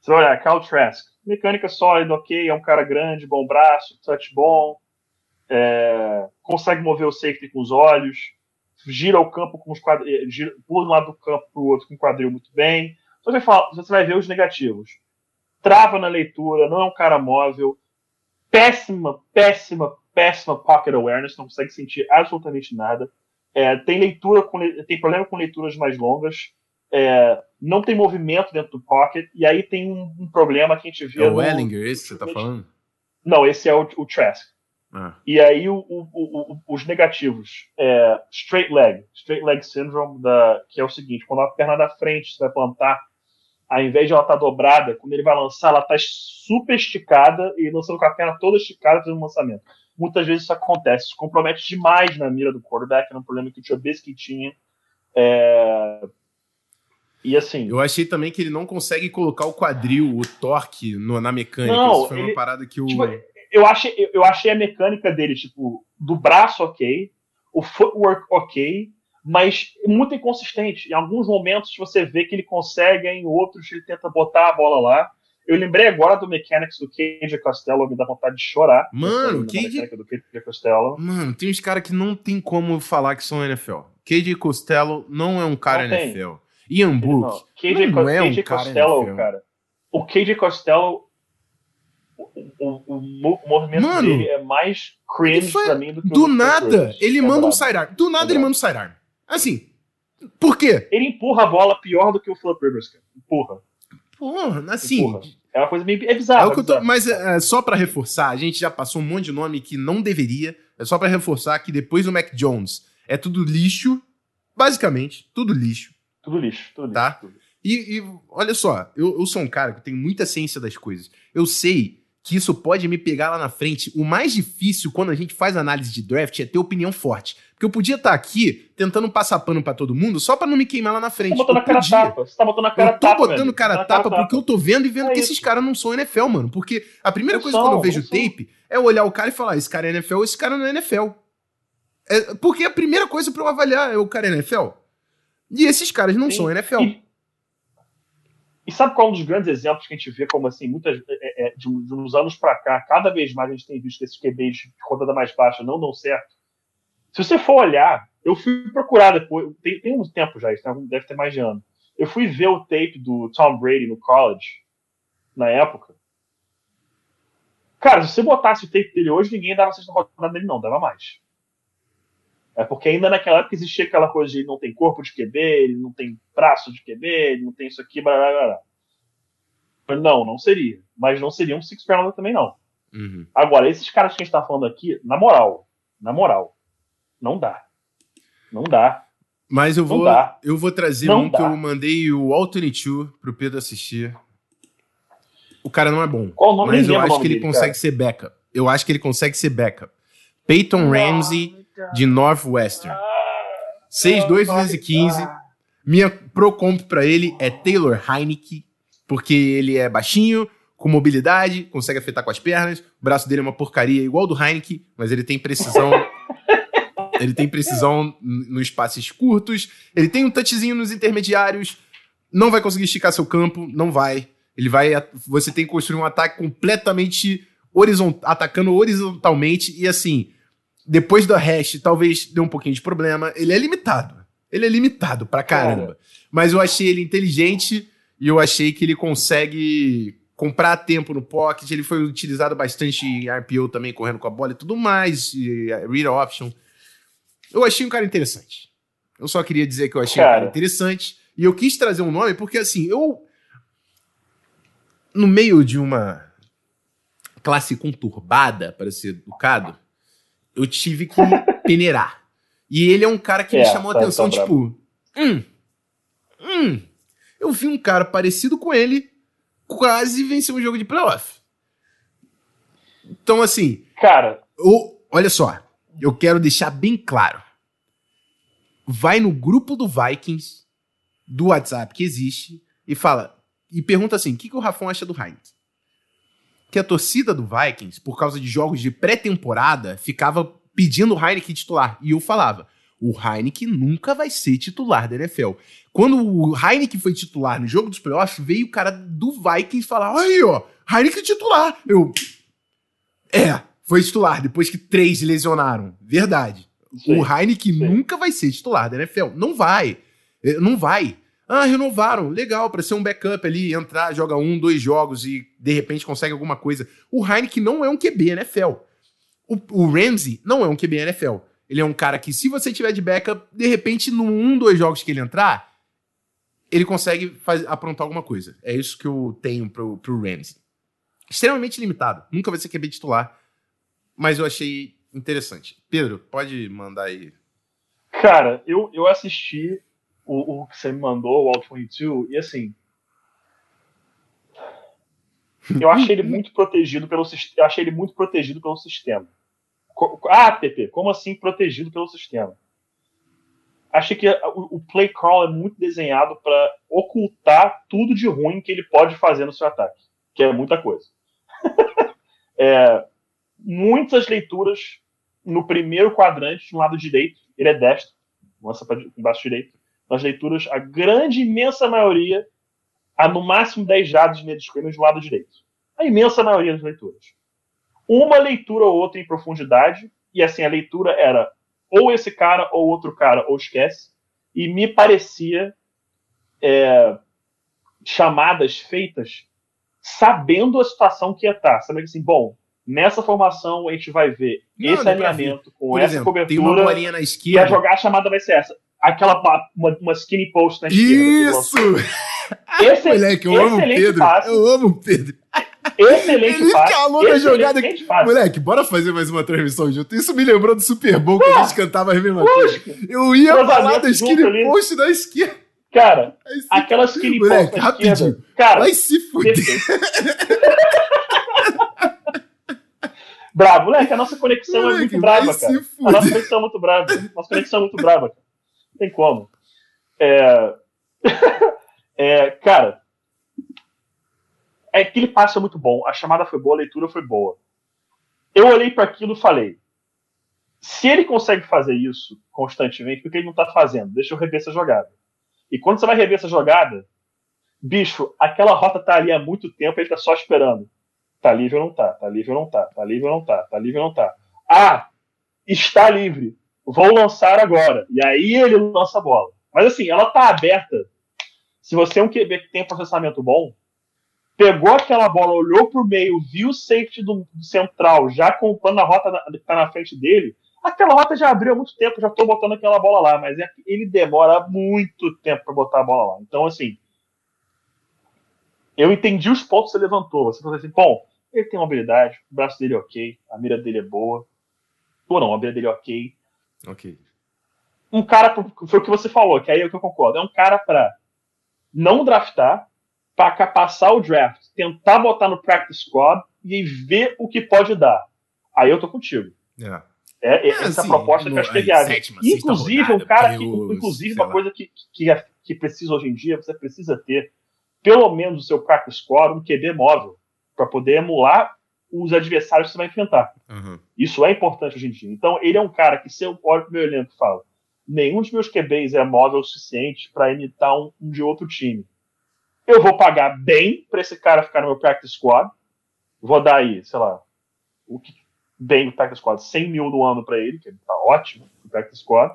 você vai olhar, Kyle Trask, mecânica sólida, ok, é um cara grande, bom braço, touch bom, é, consegue mover o safety com os olhos, gira o campo com os quadrilhos, gira, pula de um lado do campo pro outro com o quadril muito bem. Você vai, falar, você vai ver os negativos. Trava na leitura, não é um cara móvel, péssima, péssima, péssima pocket awareness, não consegue sentir absolutamente nada. É, tem leitura com, tem problema com leituras mais longas, é, não tem movimento dentro do pocket, e aí tem um, um problema que a gente vê. É o no- Ellinger esse que você tá falando? Não, esse é o, o Trask. Ah. E aí o- o- os negativos, é, straight leg, straight leg syndrome, da, que é o seguinte, quando a perna da frente você vai plantar, ao invés de ela estar dobrada, quando ele vai lançar, ela está super esticada e lançando com a perna toda esticada fazendo um lançamento. Muitas vezes isso acontece. Isso compromete demais na mira do quarterback, era um problema que o Trubisky tinha. É... E assim. Eu achei também que ele não consegue colocar o quadril, o torque no, na mecânica. Não, Isso foi ele, uma parada que o. Tipo, eu, achei, eu achei a mecânica dele, tipo, do braço ok, o footwork ok, mas muito inconsistente. Em alguns momentos você vê que ele consegue, em outros ele tenta botar a bola lá. Eu lembrei agora do Mechanics do Cage Costello, me dá vontade de chorar. Mano, Cage... do Cage Costello. Mano, tem uns caras que não tem como falar que são NFL. Cage Costello não é um cara não NFL. Tem. Ian Book não, não é KJ um Costello, cara, cara. O KJ Costello, o, o, o movimento Mano, dele é mais cringe foi... pra mim do que Do o nada, ele é manda um sidearm. Do nada, é ele manda um sidearm. Assim, por quê? Ele empurra a bola pior do que o Philip Rivers, cara. Empurra. Porra, assim. Empurra. É uma coisa meio. É bizarro. É é tô, mas é, só para reforçar, a gente já passou um monte de nome que não deveria. É só para reforçar que depois do Mac Jones é tudo lixo. Basicamente, tudo lixo. Tudo lixo, tudo tá? lixo. Tudo lixo. E, e, olha só, eu, eu sou um cara que tem muita ciência das coisas. Eu sei que isso pode me pegar lá na frente. O mais difícil quando a gente faz análise de draft é ter opinião forte. Porque eu podia estar tá aqui tentando passar pano para todo mundo só para não me queimar lá na frente. Você tá botando a cara tapa. Você tá botando a cara eu tô tapa, botando cara tá tapa porque eu tô vendo e vendo é que isso. esses caras não são NFL, mano. Porque a primeira não coisa são, quando eu vejo tape é olhar o cara e falar: esse cara é NFL, esse cara não é NFL. É, porque a primeira coisa para eu avaliar é o cara é NFL. E esses caras não Sim. são NFL. E, e, sabe qual é um dos grandes exemplos que a gente vê como assim, muitas, é, é, de, de, uns anos para cá, cada vez mais a gente tem visto esses QBs de rodada mais baixa não dão certo. Se você for olhar, eu fui procurar depois, tem, tem um tempo já, isso deve ter mais de ano. Eu fui ver o tape do Tom Brady no college, na época. Cara, se você botasse o tape dele hoje, ninguém dava sexta rodada dele, não, dava mais. É porque ainda naquela época existia aquela coisa de ele não tem corpo de QB, ele não tem braço de QB, ele não tem isso aqui, blá blá blá. Não, não seria. Mas não seria um six rounder também, não. Uhum. Agora, esses caras que a gente tá falando aqui, na moral, na moral, não dá. Não dá. Mas eu vou, eu vou trazer não um dá. que eu mandei o Alternate para pro Pedro assistir. O cara não é bom. Qual o nome Mas eu acho que ele dele, consegue cara? ser backup. Eu acho que ele consegue ser backup. Peyton Ramsey de Northwestern. 6'2", 215. Minha pro comp pra ele é Taylor Heineke, porque ele é baixinho, com mobilidade, consegue afetar com as pernas. O braço dele é uma porcaria igual do Heineke, mas ele tem precisão. ele tem precisão nos passes curtos. Ele tem um touchzinho nos intermediários. Não vai conseguir esticar seu campo, não vai. Ele vai. Você tem que construir um ataque completamente horizont, atacando horizontalmente e assim depois do hash, talvez dê um pouquinho de problema. Ele é limitado. Ele é limitado pra caramba. Cara. Mas eu achei ele inteligente e eu achei que ele consegue comprar tempo no pocket. Ele foi utilizado bastante em RPO também, correndo com a bola e tudo mais. E read option. Eu achei um cara interessante. Eu só queria dizer que eu achei cara. um cara interessante. E eu quis trazer um nome porque, assim, eu. No meio de uma classe conturbada, para ser educado, eu tive que peneirar. E ele é um cara que é, me chamou a tá, atenção, tá tipo, hum, hum, eu vi um cara parecido com ele quase vencer um jogo de playoff. Então, assim, cara, olha só, eu quero deixar bem claro. Vai no grupo do Vikings do WhatsApp que existe e fala e pergunta assim: o que, que o Rafão acha do Heinz? Que a torcida do Vikings, por causa de jogos de pré-temporada, ficava pedindo o Heineken titular. E eu falava: o Heineken nunca vai ser titular da NFL. Quando o Heineken foi titular no jogo dos playoffs, veio o cara do Vikings falar: aí, ó, Heineken titular. Eu. É, foi titular, depois que três lesionaram. Verdade. Sim, o Heineken sim. nunca vai ser titular da NFL. Não vai. É, não vai. Ah, renovaram. Legal, para ser um backup ali, entrar, joga um, dois jogos e de repente consegue alguma coisa. O Heineken não é um QB NFL. O, o Ramsey não é um QB NFL. Ele é um cara que, se você tiver de backup, de repente, num um, dois jogos que ele entrar, ele consegue faz, aprontar alguma coisa. É isso que eu tenho pro, pro Ramsey. Extremamente limitado. Nunca vai ser QB titular. Mas eu achei interessante. Pedro, pode mandar aí. Cara, eu, eu assisti o, o que você me mandou, o All 22, e assim. Eu achei ele muito protegido pelo eu achei ele muito protegido pelo sistema. Ah, PP, como assim protegido pelo sistema? Achei que o play crawl é muito desenhado para ocultar tudo de ruim que ele pode fazer no seu ataque, que é muita coisa. é, muitas leituras no primeiro quadrante, no lado direito, ele é destro, lança para embaixo direito. Nas leituras, a grande, imensa maioria, há no máximo 10 jardas de de do lado direito. A imensa maioria das leituras. Uma leitura ou outra em profundidade, e assim, a leitura era ou esse cara ou outro cara, ou esquece. E me parecia é, chamadas feitas sabendo a situação que ia estar. Sabendo assim, bom, nessa formação a gente vai ver não, esse alinhamento com Por essa exemplo, cobertura. Tem uma bolinha na esquerda. E a jogar a chamada vai ser essa. Aquela uma, uma skinny post na esquerda. Isso! Esse, Moleque, eu amo o Pedro. Passe. Eu amo o Pedro. Excelente Ele passe. calou na jogada. Moleque, bora fazer mais uma transmissão junto. Isso me lembrou do Super Bowl que a gente cantava a mesma coisa. Eu ia falar da skinny post da esquerda. Cara, aquela skinny moleque, post rapidinho. Esquerda, cara, vai se fuder. bravo, moleque, a nossa conexão moleque, é muito brava, cara. A nossa conexão é muito brava. Nossa conexão é muito brava. Não tem como. É... é, cara, é, aquele passe é muito bom, a chamada foi boa, a leitura foi boa. Eu olhei para aquilo e falei: se ele consegue fazer isso constantemente, por que ele não tá fazendo? Deixa eu rever essa jogada. E quando você vai rever essa jogada, bicho, aquela rota tá ali há muito tempo, ele tá só esperando. Tá livre ou não tá? Tá livre ou não tá? Tá livre ou não tá? Tá livre ou não tá? Ah, está livre. Vou lançar agora. E aí ele lança a bola. Mas assim, ela tá aberta. Se você é um QB que tem processamento bom, pegou aquela bola, olhou para o meio, viu o safety do, central já comprando a rota que está na frente dele, aquela rota já abriu há muito tempo, já estou botando aquela bola lá, mas é, ele demora muito tempo para botar a bola lá. Então, assim, eu entendi os pontos que você levantou. Você falou assim, bom, ele tem uma habilidade, o braço dele é ok, a mira dele é boa. Ou não, a mira dele é ok. Ok. Um cara, foi o que você falou, que aí é o que eu concordo, é um cara para não draftar, para passar o draft, tentar botar no practice squad e ver o que pode dar. Aí eu tô contigo. É. É, é essa assim, proposta que eu acho que é viável. Inclusive, um cara que, inclusive, uma lá. coisa que, que, é, que precisa hoje em dia, você precisa ter pelo menos o seu practice squad, um QB móvel, para poder emular os adversários que você vai enfrentar. Uhum. Isso é importante hoje em dia. Então, ele é um cara que, se eu olho pro meu elenco e falo, nenhum dos meus QBs é móvel o suficiente para imitar um, um de outro time eu vou pagar bem para esse cara ficar no meu practice squad. Vou dar aí, sei lá, o que bem no practice squad, 100 mil no ano para ele, que tá ótimo no practice squad.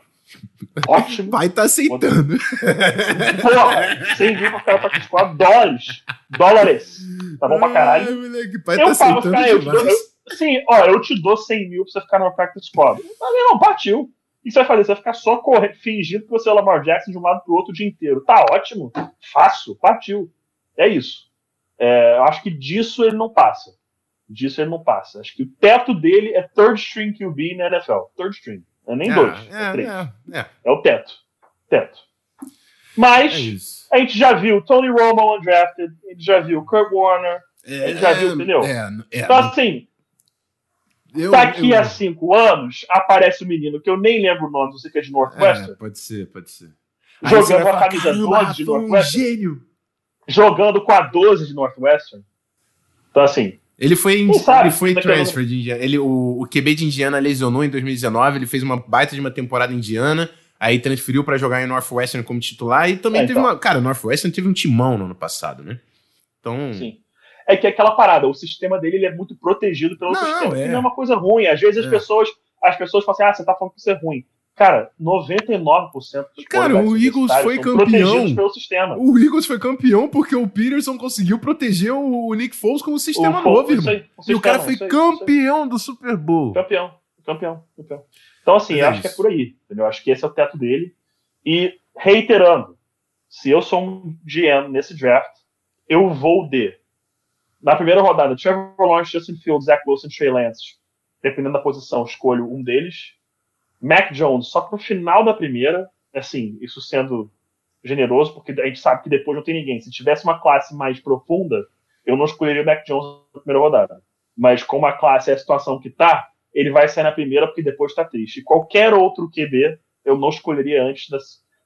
Ótimo. Vai tá aceitando. 100 mil pra ficar no practice squad, dólares. Dólares. Tá bom pra caralho. Ai, moleque, pai eu tá pago, cara, eu, eu, Sim, ó, eu te dou 100 mil pra você ficar no practice squad. Mas não, partiu. Que você vai fazer? Você vai ficar só correndo, fingindo que você é o Lamar Jackson de um lado pro outro o dia inteiro. Tá ótimo, fácil, partiu. É isso. É, eu acho que disso ele não passa. Disso ele não passa. Acho que o teto dele é third string QB na NFL. Third string. Não é nem é, dois, é, é três. É, é, é. o teto. Teto. Mas é a gente já viu Tony Romo undrafted, a gente já viu Kurt Warner, a gente já viu, entendeu? então, assim, eu, Daqui eu... a cinco anos, aparece um menino que eu nem lembro o nome, você que é de Northwestern. É, pode ser, pode ser. Jogando a camisa 12 de Northwestern. Um gênio. Jogando com a 12 de Northwestern. Então, assim. Ele foi, em, sabe, ele foi transfer de Indiana. Ele, o, o QB de Indiana lesionou em 2019. Ele fez uma baita de uma temporada indiana. Aí transferiu para jogar em Northwestern como titular. E também é, teve então. uma. Cara, Northwestern teve um timão no ano passado, né? Então. Sim é que é aquela parada, o sistema dele ele é muito protegido pelo não, sistema. É. Não é uma coisa ruim. Às vezes as é. pessoas as pessoas falam assim, ah, você tá falando que isso é ruim. Cara, 99% dos Cara, o Eagles foi campeão. Pelo sistema. O Eagles foi campeão porque o Peterson conseguiu proteger o Nick Foles com um sistema o novo, irmão. Aí, o e o cara foi aí, campeão do Super Bowl. Campeão, campeão, campeão. Então, assim, é eu acho que é por aí. Entendeu? Eu acho que esse é o teto dele. E, reiterando, se eu sou um GM nesse draft, eu vou de na primeira rodada, Trevor Lawrence, Justin Fields, Zach Wilson, Trey Lance, dependendo da posição, escolho um deles. Mac Jones, só para o final da primeira, assim, isso sendo generoso, porque a gente sabe que depois não tem ninguém. Se tivesse uma classe mais profunda, eu não escolheria o Mac Jones na primeira rodada. Mas como a classe é a situação que tá, ele vai sair na primeira porque depois tá triste. E qualquer outro QB eu não escolheria antes da.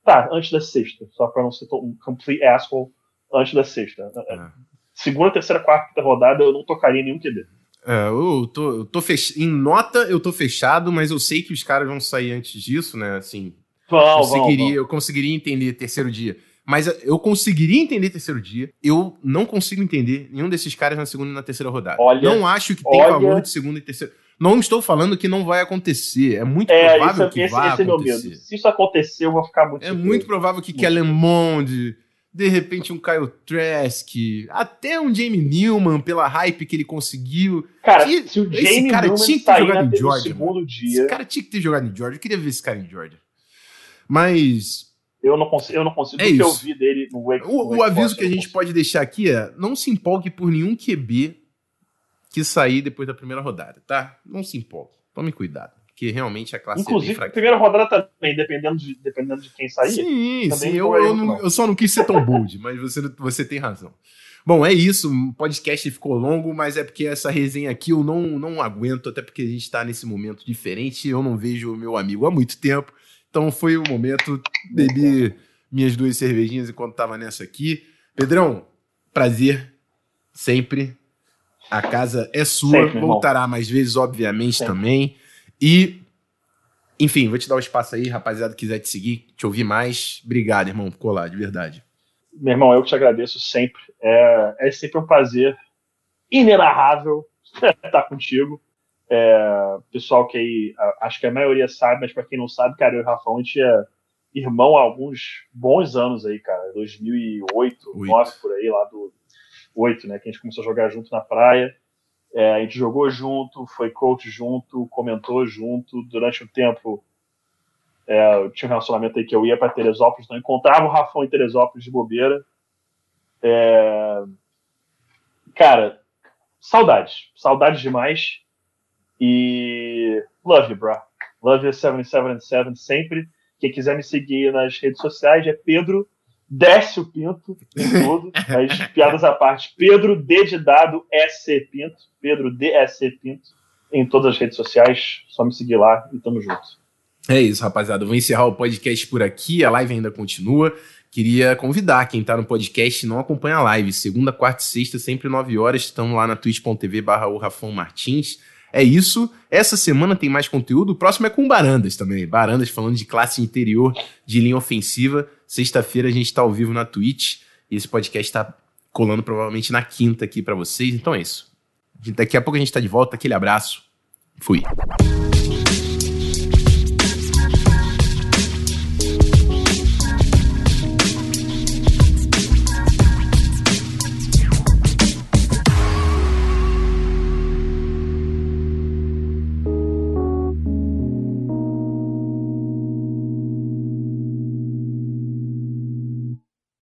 Tá, antes da sexta, só para não ser um complete asshole antes da sexta. É. Segunda, terceira, quarta rodada eu não tocaria em nenhum QB. É, eu tô, eu tô fech... Em nota eu tô fechado, mas eu sei que os caras vão sair antes disso, né? Assim. Vão, conseguiria, vão, vão. Eu conseguiria entender terceiro dia. Mas eu conseguiria entender terceiro dia. Eu não consigo entender nenhum desses caras na segunda e na terceira rodada. Olha, não acho que tem olha... valor de segunda e terceira. Não estou falando que não vai acontecer. É muito é, provável isso, que esse, vá esse acontecer. É meu medo. Se isso acontecer, eu vou ficar muito. É muito provável que Kellen de repente um Kyle Trask, até um Jamie Newman pela hype que ele conseguiu. Cara, que, se o Jamie cara Newman tinha que ter jogado em Georgia. Esse cara tinha que ter jogado em Georgia. Eu queria ver esse cara em Georgia. Mas eu não consigo, eu não consigo é que eu vi dele no Wake. O, o aviso que a gente pode deixar aqui é: não se empolgue por nenhum QB que sair depois da primeira rodada, tá? Não se empolgue. Tome cuidado. Porque realmente a classe Inclusive, é fraca. primeira rodada também, dependendo de, dependendo de quem sair. Sim, sim. Eu, eu, não, eu, só não quis ser tão bold, mas você, você tem razão. Bom, é isso. O podcast ficou longo, mas é porque essa resenha aqui eu não, não aguento, até porque a gente está nesse momento diferente. Eu não vejo o meu amigo há muito tempo. Então foi o momento, bebi minhas duas cervejinhas enquanto tava nessa aqui. Pedrão, prazer sempre. A casa é sua, sempre, voltará mais vezes, obviamente, sempre. também. E, enfim, vou te dar o um espaço aí, rapaziada, quiser te seguir, te ouvir mais. Obrigado, irmão, por colar, de verdade. Meu irmão, eu que te agradeço sempre. É, é sempre um prazer inenarrável estar contigo. É, pessoal que aí, acho que a maioria sabe, mas para quem não sabe, cara, eu e o a gente é irmão há alguns bons anos aí, cara. 2008, 2009 por aí, lá do 8, né? Que a gente começou a jogar junto na praia. É, a gente jogou junto, foi coach junto, comentou junto. Durante o tempo, é, eu tinha um relacionamento aí que eu ia para Teresópolis, não encontrava o Rafão em Teresópolis de bobeira. É... Cara, saudades, saudades demais. E love you, bro. Love you 777 sempre. Quem quiser me seguir nas redes sociais é Pedro Desce o Pinto em tudo. As piadas à parte. Pedro D de dado Pinto. Pedro DSC Pinto. Em todas as redes sociais. Só me seguir lá e tamo junto. É isso, rapaziada. Vou encerrar o podcast por aqui. A live ainda continua. Queria convidar quem tá no podcast e não acompanha a live. Segunda, quarta e sexta, sempre 9 horas. Estamos lá na twitch.tv barra o Rafão Martins. É isso. Essa semana tem mais conteúdo. O próximo é com Barandas também. Barandas falando de classe interior, de linha ofensiva. Sexta-feira a gente está ao vivo na Twitch. E esse podcast está colando provavelmente na quinta aqui para vocês. Então é isso. Daqui a pouco a gente está de volta. Aquele abraço. Fui.